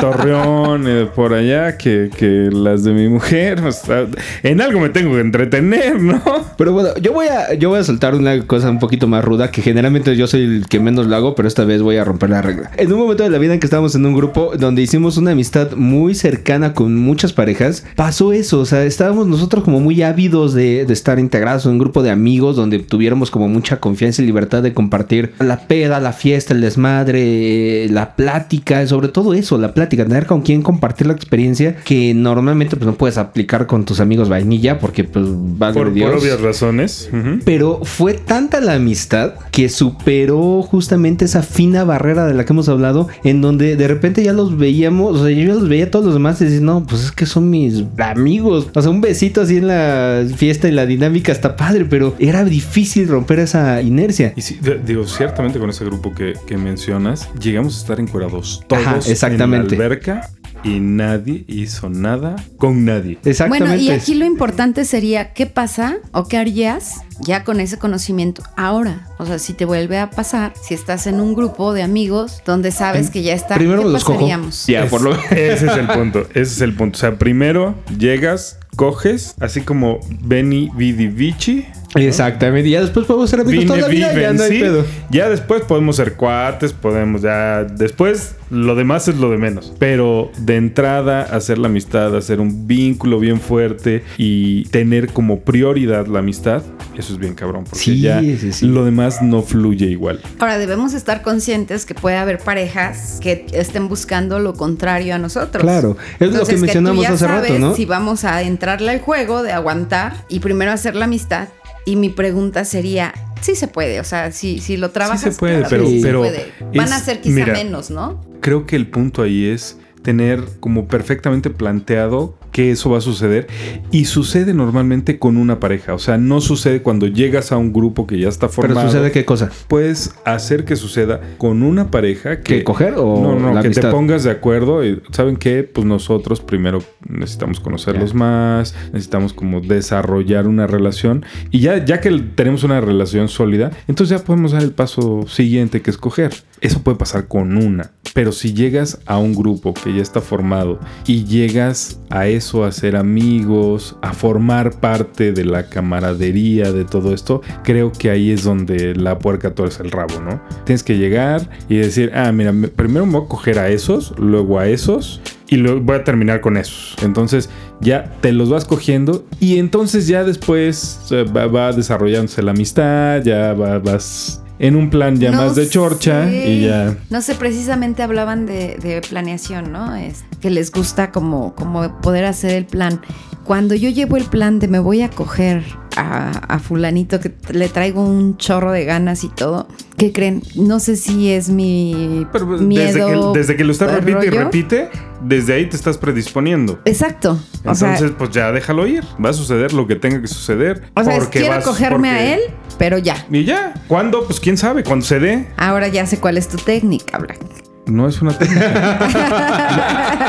Torreón, eh, por allá, que, que las de mi mujer. o sea, en algo me tengo que entretener, ¿no? Pero bueno, yo voy a yo voy a soltar una cosa un poquito más ruda que generalmente yo soy el que menos lo hago, pero esta vez voy a romper la regla. En un momento de la vida en que estábamos en un grupo donde hicimos una amistad muy cercana con muchas parejas, pasó eso, o sea, estábamos nosotros como muy ávidos de, de estar integrados en un grupo de amigos donde tuviéramos como mucha confianza y libertad de compartir la peda, la fiesta, el desmadre, la plática, sobre todo eso, la plática, tener con quien compartir la experiencia que normalmente pues no puedes aplicar con tus amigos vainilla porque pues va Por, Dios. por obvias razones. Pero fue tanta la amistad que superó justamente esa fina barrera de la que hemos hablado, en donde de repente ya los veíamos, o sea, yo ya los veía a todos los demás y decía, no, pues es que son mis amigos. O sea, un besito así en la fiesta y la dinámica está padre, pero era difícil romper esa inercia. Y sí, digo, ciertamente con ese grupo que, que mencionas, llegamos a estar encuerados todos Ajá, exactamente. en la alberca y nadie hizo nada con nadie. Exactamente. Bueno, y aquí lo importante sería qué pasa o qué harías ya con ese conocimiento ahora. O sea, si te vuelve a pasar, si estás en un grupo de amigos donde sabes que ya está, Primero ¿qué los pasaríamos? Ya, Es- por lo Ese es el punto. Ese es el punto. O sea, primero llegas, coges, así como Benny Vidi Vici. Exactamente. Y ya después podemos ser amigos Vine, toda la vida, viven, ya no hay sí. pedo. Ya después podemos ser cuates, podemos ya. Después lo demás es lo de menos. Pero de entrada, hacer la amistad, hacer un vínculo bien fuerte y tener como prioridad la amistad, eso es bien cabrón. Porque Sí, ya sí, sí. lo demás no fluye igual. Ahora debemos estar conscientes que puede haber parejas que estén buscando lo contrario a nosotros. Claro, es lo que mencionamos tú ya hace rato, sabes ¿no? Si vamos a entrarle al juego de aguantar y primero hacer la amistad. Y mi pregunta sería, sí se puede, o sea, si, si lo trabajas. se puede, claro pero- que sí se pero puede. Van a ser quizá mira, menos, ¿no? Creo que el punto ahí es tener como perfectamente planteado que eso va a suceder y sucede normalmente con una pareja, o sea, no sucede cuando llegas a un grupo que ya está Pero formado. sucede qué cosa? Puedes hacer que suceda con una pareja que ¿Que coger o no, no, la que te amistad? pongas de acuerdo y saben qué, pues nosotros primero necesitamos conocerlos más, necesitamos como desarrollar una relación y ya ya que tenemos una relación sólida, entonces ya podemos dar el paso siguiente que escoger. Eso puede pasar con una, pero si llegas a un grupo que ya está formado y llegas a eso a ser amigos, a formar parte de la camaradería de todo esto, creo que ahí es donde la puerca torce el rabo, ¿no? Tienes que llegar y decir, ah, mira, me- primero me voy a coger a esos, luego a esos y luego voy a terminar con esos. Entonces ya te los vas cogiendo y entonces ya después eh, va, va desarrollándose la amistad, ya va- vas en un plan ya No más de chorcha sé. y ya... No sé, precisamente hablaban de, de planeación, ¿no? Es que les gusta como, como poder hacer el plan. Cuando yo llevo el plan de me voy a coger a, a fulanito que le traigo un chorro de ganas y todo, ¿qué creen? No sé si es mi Pero pues, miedo. desde, que, desde que lo estás repite y repite, desde ahí te estás predisponiendo. Exacto. O Entonces, sea, pues ya déjalo ir. Va a suceder lo que tenga que suceder. o sea, es porque quiero vas- cogerme porque- a él, pero ya. Y ya. ¿Cuándo? Pues quién sabe. Cuando se dé. Ahora ya sé cuál es tu técnica, Black. No es una técnica.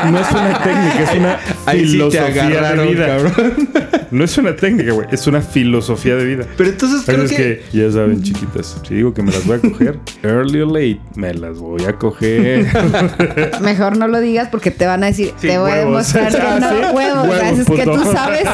no, no es una técnica, es una Ahí sí te filosofía agarraron, de vida. cabrón. No es una técnica, güey. Es una filosofía de vida. Pero entonces creo que... que, ya saben, chiquitas, si digo que me las voy a coger, early or late, me las voy a coger. Mejor no lo digas porque te van a decir, Sí, te voy a demostrar que Ah, no ¿sí? huevos. Huevos, es que tú sabes,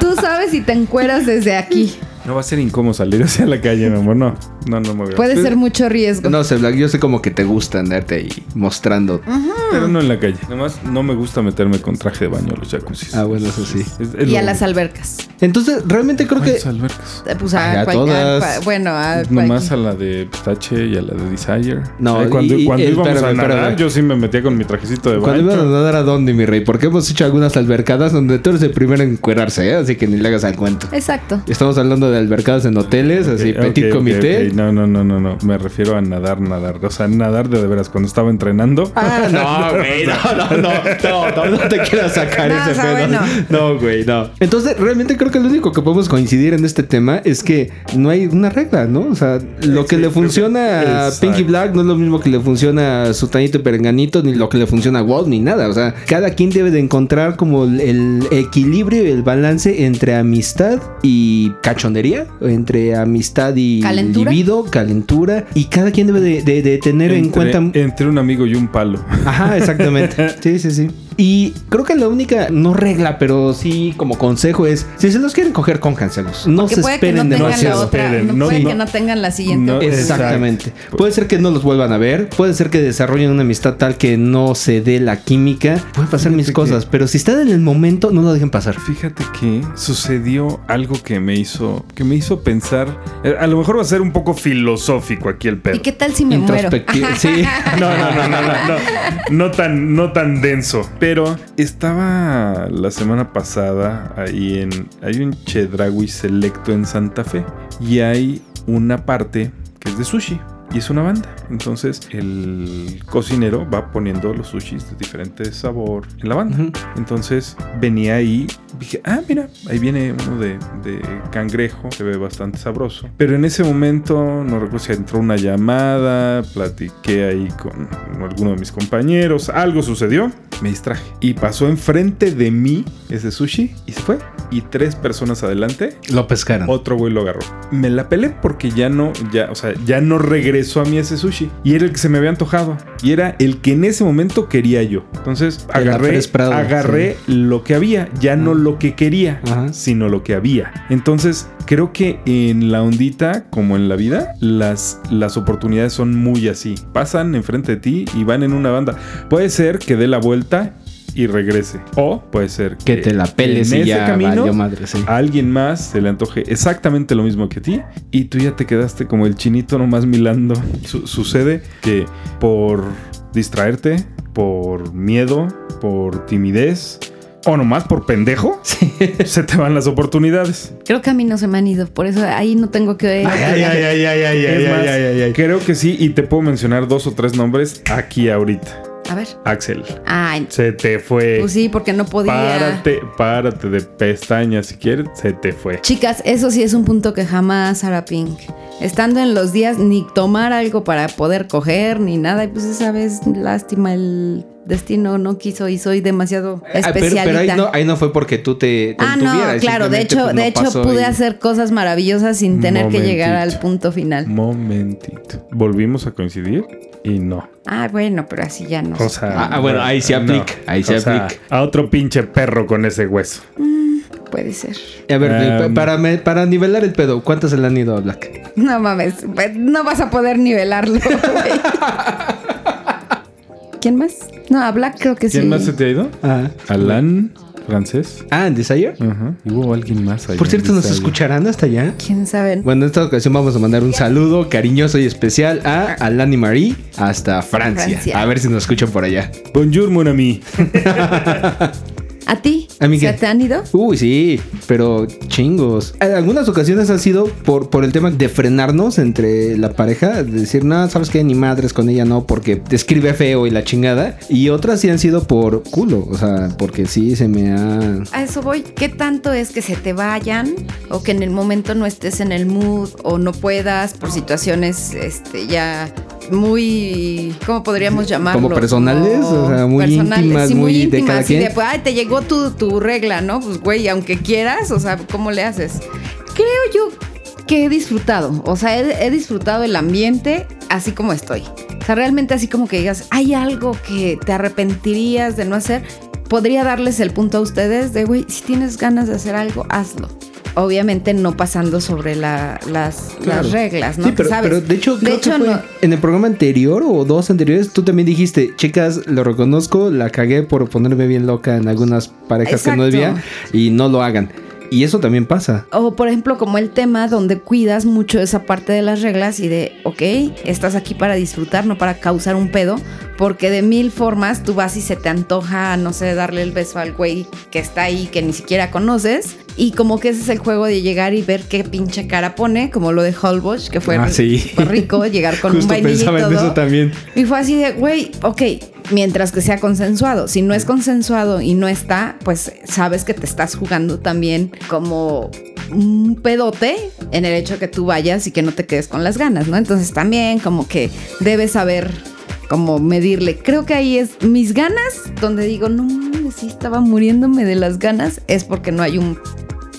tú sabes y te encueras desde aquí. No va a ser incómodo salir hacia la calle, mi amor. No, no, no me veo. Puede ser mucho riesgo. No sé, Black, yo sé como que te gusta andarte ahí mostrando. Pero no en la calle. Nomás no me gusta meterme con traje de baño a los jacuzzis. Ah, bueno, eso sí. Es- es y a las albercas. Entonces, realmente creo que ¿Cuáles albercas? Eh, Pues a, Ay, a todas. a- bueno, a Nomás cualquier- a la de Pistache y a la de Desire. No, Ay, cuando y- y- cuando eh, íbamos espérame, a nadar, espérame. yo sí me metía con mi trajecito de cuando baño. iban a nadar a dónde, mi rey, porque hemos hecho algunas albercadas donde tú eres el primero en encuerarse, ¿eh? así que ni le hagas al cuento. Exacto. Estamos hablando de albercadas en hoteles, así, petit comité. No, no, no, no, no. Me refiero a nadar, nadar. O sea, nadar de, de veras cuando estaba entrenando. Ah, no, güey, no, no, no, no, te quieras sacar No, ese pedo. bueno. No, güey, no. Entonces, realmente creo que lo único que podemos coincidir en este tema es que no hay una regla, ¿no? O sea, lo que Sí, le funciona a exacto. Pinky Black no es lo mismo que le funciona a Sutanito y Perenganito, ni lo que le funciona a Walt, ni nada. O sea, cada quien debe de encontrar como el, el equilibrio y el balance entre amistad y cachondería, entre amistad y Calentura. libido, calentura, y cada quien debe de, de- de tener en cuenta entre un amigo y un palo. Ajá, exactamente. Sí, sí, sí. Y creo que la única, no regla, pero sí como consejo es, si se los quieren coger, cónjanselos. No Que se puede que no esperen tengan la otra. esperen. No, No, puede no. que no tengan la siguiente. Exactamente. Puede ser que no los vuelvan a ver, puede ser que desarrollen una amistad tal que no se dé la química, pueden pasar mis Fíjate cosas, que- pero si están en el momento, no lo dejen pasar. Fíjate que sucedió algo que me hizo, que me hizo pensar. eh, A lo mejor va a ser un poco filosófico aquí el pedo. ¿Y qué tal si me muero? Sí. No, no, no, no, no, no, no tan, no tan denso. Pero estaba la semana pasada ahí en, hay un Chedraui Selecto en Santa Fe y hay una parte que es de sushi. Y es una banda. Entonces el cocinero va poniendo los sushis de diferente sabor en la banda. Entonces venía ahí, dije, ah, mira, ahí viene uno de, de cangrejo, se ve bastante sabroso. Pero en ese momento, no recuerdo si entró una llamada, platiqué ahí con alguno de mis compañeros, algo sucedió, me distraje. Y pasó enfrente de mí ese sushi y se fue. Y tres personas adelante, Lo pescaron. otro güey lo agarró. Me la pelé porque ya no, ya, o sea, ya no regresó a mí ese sushi. Y era el que se me había antojado. Y era el que en ese momento quería yo. Entonces El agarré, Prado, agarré lo que había, ya no lo que quería, Ajá. sino lo que había. Entonces creo que en la ondita, como en la vida, las, las oportunidades son muy así. Pasan enfrente de ti y van en una banda. Puede ser que dé la vuelta y regrese. O puede ser Que te la peles en y ese ya camino valió madre, sí. a alguien más se le antoje exactamente lo mismo que a ti y tú ya te quedaste como el chinito nomás milando. Su- sucede que por distraerte, por miedo, por timidez o nomás por pendejo, se te van las oportunidades. Creo que a mí no se me han ido. Por eso ahí no tengo que. Creo que sí y te puedo mencionar dos o tres nombres aquí ahorita. A ver. Axel, Ay, se te fue. pues sí, porque no podía. Párate, párate de pestañas si quieres, se te fue. Chicas, eso sí es un punto que jamás hará Pink. Estando en los días, ni tomar algo para poder coger, ni nada. Y pues esa vez, lástima, el destino no quiso y soy demasiado Ah, pero, especialita. pero ahí, no, ahí no fue porque tú te, te Ah, no, claro, de hecho, pues, de hecho pude y- hacer cosas maravillosas sin tener que llegar al punto final. Momentito. Volvimos a coincidir y no. Ah, bueno, pero así ya no. O sea, Ah, bueno, ahí se aplica, ahí se sea, aplica. a otro pinche perro con ese hueso. Puede ser. A ver, Um, pa- para, me- para nivelar el pedo, ¿cuántos se le han ido a Black? No mames, pues, no vas a poder nivelarlo. ¿Quién más? No, a Black creo que sí. ¿Quién más se te ha ido? Ah, Alan, francés. ah ¿en Desire? Ajá. Y hubo alguien más ahí. Por cierto, ¿nos escucharán hasta allá? ¿Quién sabe? Bueno, en esta ocasión vamos a mandar un saludo cariñoso y especial a Alani Marie hasta Francia. Francia. A ver si nos escuchan por allá. Bonjour, mon ami. ¿A ti? ¿A mí ¿Se qué? te han ido? Uy, sí, pero chingos. En algunas ocasiones ha sido por, por el tema de frenarnos entre la pareja, de decir, no, sabes que ni madres con ella no, porque te escribe feo y la chingada. Y otras sí han sido por culo, o sea, porque sí se me ha. A eso voy. ¿Qué tanto es que se te vayan o que en el momento no estés en el mood o no puedas por situaciones este, ya muy, ¿cómo podríamos llamarlo? ¿Como personales? O sea, muy íntimas, sí, muy íntimas, cada quien. de, pues, ay, te llegó tu, tu regla, ¿no? Pues, güey, aunque quieras, o sea, ¿cómo le haces? Creo yo que he disfrutado, o sea, he, he disfrutado el ambiente así como estoy. O sea, realmente así como que digas, hay algo que te arrepentirías de no hacer. Podría darles el punto a ustedes de, güey, si tienes ganas de hacer algo, hazlo. Obviamente no pasando sobre la- las, Claro. las reglas, ¿no? Sí, pero, sabes. pero de hecho, creo que fue no- en el programa anterior o dos anteriores, tú también dijiste, chicas, lo reconozco, la cagué por ponerme bien loca en algunas parejas que no debía y no lo hagan. Y eso también pasa. O por ejemplo, como el tema donde cuidas mucho esa parte de las reglas y de, ok, estás aquí para disfrutar, no para causar un pedo, porque de mil formas tú vas y se te antoja, no sé, darle el beso al güey que está ahí, que ni siquiera conoces, y como que ese es el juego de llegar y ver qué pinche cara pone, como lo de Holbox, que fue, Ah, sí. fue rico llegar con un vainilla y en todo. eso también. Y fue así de, güey, ok, mientras que sea consensuado. Si no es consensuado y no está, pues sabes que te estás jugando también como un pedote en el hecho de que tú vayas y que no te quedes con las ganas, ¿no? Entonces también como que debes saber cómo medirle. Creo que ahí es mis ganas, donde digo, no, sí estaba muriéndome de las ganas, es porque no hay un,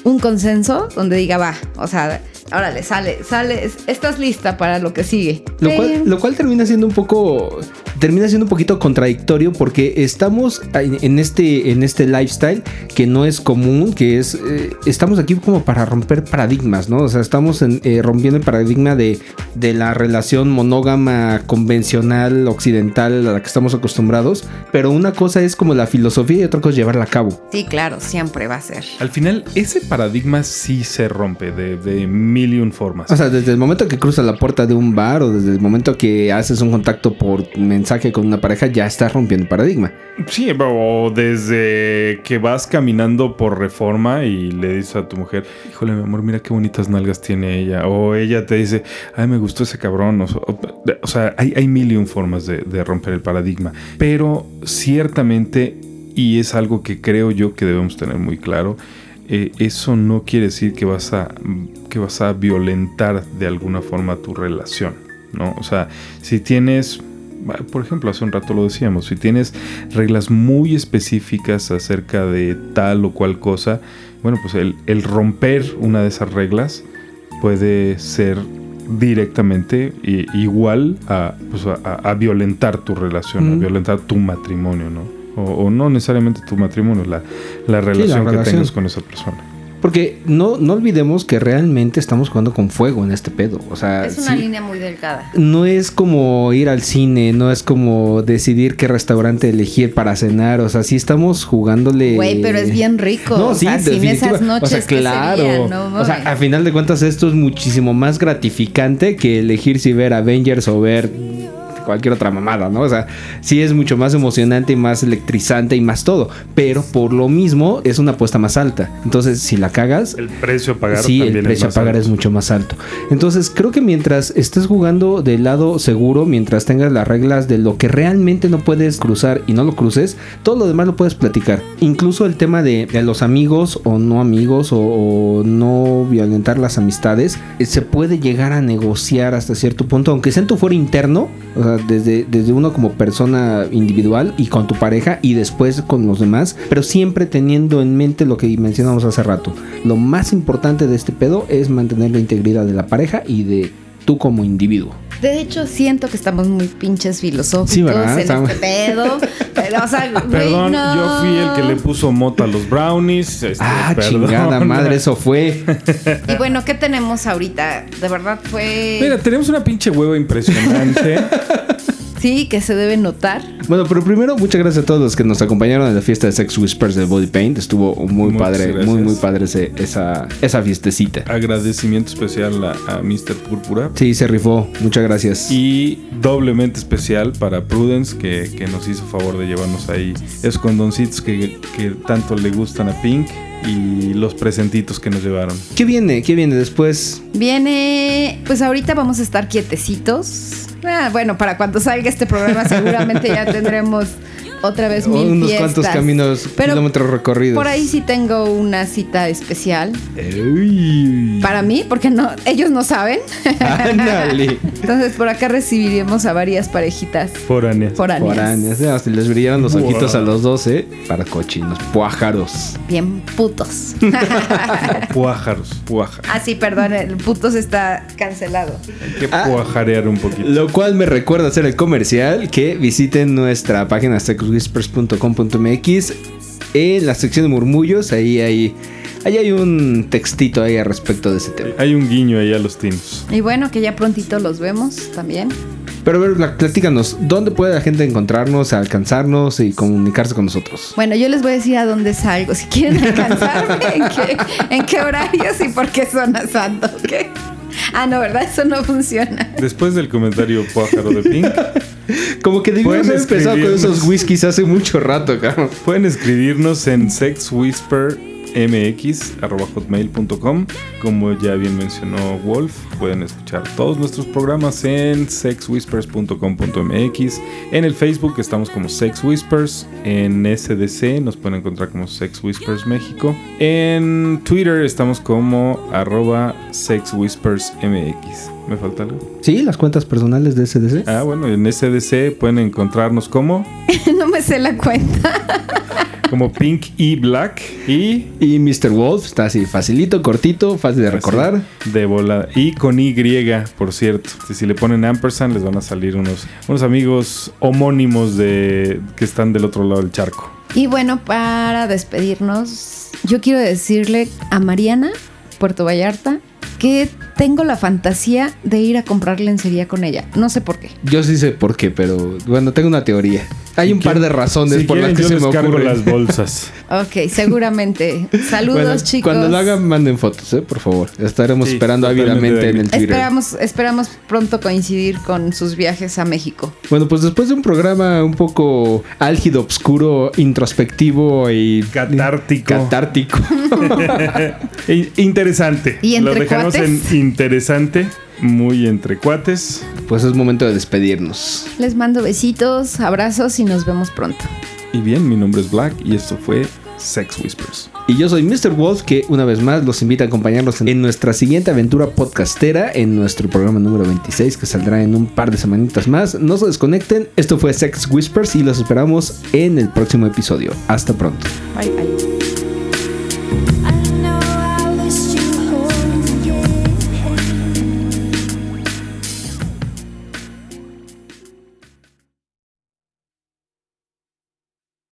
un consenso donde diga, va, o sea, órale, sale, sale, estás lista para lo que sigue. Lo cual, lo cual termina siendo un poco. Termina siendo un poquito contradictorio porque estamos en este, en este lifestyle que no es común, que es. eh, estamos aquí como para romper paradigmas, ¿no? O sea, estamos en, eh, rompiendo el paradigma de, de la relación monógama convencional occidental a la que estamos acostumbrados. Pero una cosa es como la filosofía y otra cosa es llevarla a cabo. Sí, claro, siempre va a ser. Al final, ese paradigma sí se rompe de, de mil y un formas. O sea, desde el momento que cruzas la puerta de un bar o desde el momento que haces un contacto por mensaje con una pareja, ya estás rompiendo el paradigma. Sí, o desde que vas caminando por reforma y le dices a tu mujer, híjole, mi amor, mira qué bonitas nalgas tiene ella. O ella te dice, ay, me gustó ese cabrón. O, sea, hay, hay mil y un formas de, de romper el paradigma. Pero ciertamente, y es algo que creo yo que debemos tener muy claro, eh, eso no quiere decir que vas a que vas a violentar de alguna forma tu relación, ¿no? O sea, si tienes por ejemplo, hace un rato lo decíamos, si tienes reglas muy específicas acerca de tal o cual cosa, bueno, pues el, el romper una de esas reglas puede ser directamente igual a, pues, a- violentar tu relación, a violentar tu matrimonio, ¿no? O, o no necesariamente tu matrimonio, la, la relación que relación. tengas con esa persona. Porque no, no olvidemos que realmente estamos jugando con fuego en este pedo. O sea, Es una sí, línea muy delgada. no es como ir al cine, no es como decidir qué restaurante elegir para cenar. O sea, sí estamos jugándole. Güey, pero es bien rico. No, sí, definitiva. esas noches o sea, que claro. serían, no o sea, a final de cuentas esto es muchísimo más gratificante que elegir si ver Avengers o ver cualquier otra mamada, ¿no? O sea, sí es mucho más emocionante y más electrizante y más todo, pero por lo mismo es una apuesta más alta. Entonces, si la cagas, El precio a pagar Sí, el precio a pagar alto. es mucho más alto. Entonces, creo que mientras estés jugando del lado seguro, mientras tengas las reglas de lo que realmente no puedes cruzar y no lo cruces, todo lo demás lo puedes platicar. Incluso el tema de, de los amigos o no amigos o, o no violentar las amistades, eh, se puede llegar a negociar hasta cierto punto, aunque sea en tu fuero interno, o sea, desde, desde uno como persona individual y con tu pareja y después con los demás, pero siempre teniendo en mente lo que mencionamos hace rato. Lo más importante de este pedo es mantener la integridad de la pareja y de tú como individuo. De hecho, siento que estamos muy pinches filosóficos Sí, ¿verdad? en Estamos- este pedo. Pero, o sea, güey, Perdón, no. yo fui el que le puso mota a los brownies. este, Ah, perdón. chingada madre, eso fue. Y bueno, ¿qué tenemos ahorita? De verdad fue. Mira, tenemos una pinche hueva impresionante. Sí, que se debe notar. Bueno, pero primero, muchas gracias a todos los que nos acompañaron en la fiesta de Sex Whispers de Body Paint. Estuvo muy Muchas padre, gracias. muy, muy padre ese- esa, esa fiestecita. Agradecimiento especial a, a Mr. Púrpura. Sí, se rifó. Muchas gracias. Y doblemente especial para Prudence, que, que nos hizo favor de llevarnos ahí esos condoncitos que, que tanto le gustan a Pink y los presentitos que nos llevaron. ¿Qué viene? ¿Qué viene después? Viene. Pues ahorita vamos a estar quietecitos. Ah, bueno, para cuando salga este programa, seguramente ya tendremos otra vez mil Unos fiestas. cuantos caminos, Pero kilómetros recorridos. Por ahí sí tengo una cita especial Uy. para mí, porque no, ellos no saben. Ándale. Entonces por acá recibiremos a varias parejitas Foráneas. foráneas. Foráneas, ¿eh? Hasta les brillaron los ojitos a los dos, ¿eh? Para cochinos, puájaros. Bien putos. Puájaros, puájaros. ah, sí, perdón, el putos está cancelado. Hay que Ah. puajarear un poquito. Lo cual me recuerda hacer el comercial que visiten nuestra página sexwhispers.com.mx en la sección de murmullos, ahí hay Ahí hay un textito ahí al respecto de ese tema. Hay un guiño ahí a los teens. Y bueno, que ya prontito los vemos también. Pero a ver, pla- platícanos, ¿dónde puede la gente encontrarnos, alcanzarnos y comunicarse con nosotros? Bueno, yo les voy a decir a dónde salgo. Si quieren alcanzarme, en qué, en qué horarios y por qué zona santo, ¿ok? Ah, no, ¿verdad? Eso no funciona. Después del comentario pájaro de Pink, Como que debimos haber empezado con esos whiskies hace mucho rato, cabrón. pueden escribirnos en sexwhispermx.com. Como ya bien mencionó Wolf, pueden escuchar todos nuestros programas en sexwhispers.com.mx. En el Facebook estamos como Sex Whispers. En SDC nos pueden encontrar como Sex Whispers México. En Twitter estamos como arroba sexwhispersmx. ¿Me falta algo? Sí, las cuentas personales de SDC. Ah, bueno, en SDC pueden encontrarnos como, No me sé la cuenta. como Pink y Black y Y Mr. Wolf está así, facilito, cortito, fácil de recordar. Así, de volada. Y con Y, por cierto. Si, si le ponen ampersand, les van a salir unos, unos amigos homónimos de que están del otro lado del charco. Y bueno, para despedirnos, yo quiero decirle a Mariana, Puerto Vallarta, que tengo la fantasía de ir a comprar lencería con ella. No sé por qué. Yo sí sé por qué, pero bueno, tengo una teoría. Hay Si un par de razones si por las que yo se les me cargo ocurren. las bolsas. Ok, seguramente. Saludos, Bueno, chicos. Cuando lo hagan, manden fotos, ¿eh? por favor. Estaremos Sí, esperando ávidamente en el. Twitter. Esperamos, esperamos pronto coincidir con sus viajes a México. Bueno, pues después de un programa un poco álgido, oscuro, introspectivo y Catártico. catártico. E- interesante. ¿Y Lo entre dejamos cuates? en interesante. Muy entre cuates. pues es momento de despedirnos. Les mando besitos, abrazos y nos vemos pronto. Y bien, mi nombre es Black y esto fue Sex Whispers. Y yo soy Mr. Wolf, que una vez más los invita a acompañarnos en nuestra siguiente aventura podcastera, en nuestro programa número 26, que saldrá en un par de semanitas más. No se desconecten, esto fue Sex Whispers y los esperamos en el próximo episodio. Hasta pronto. Bye, bye.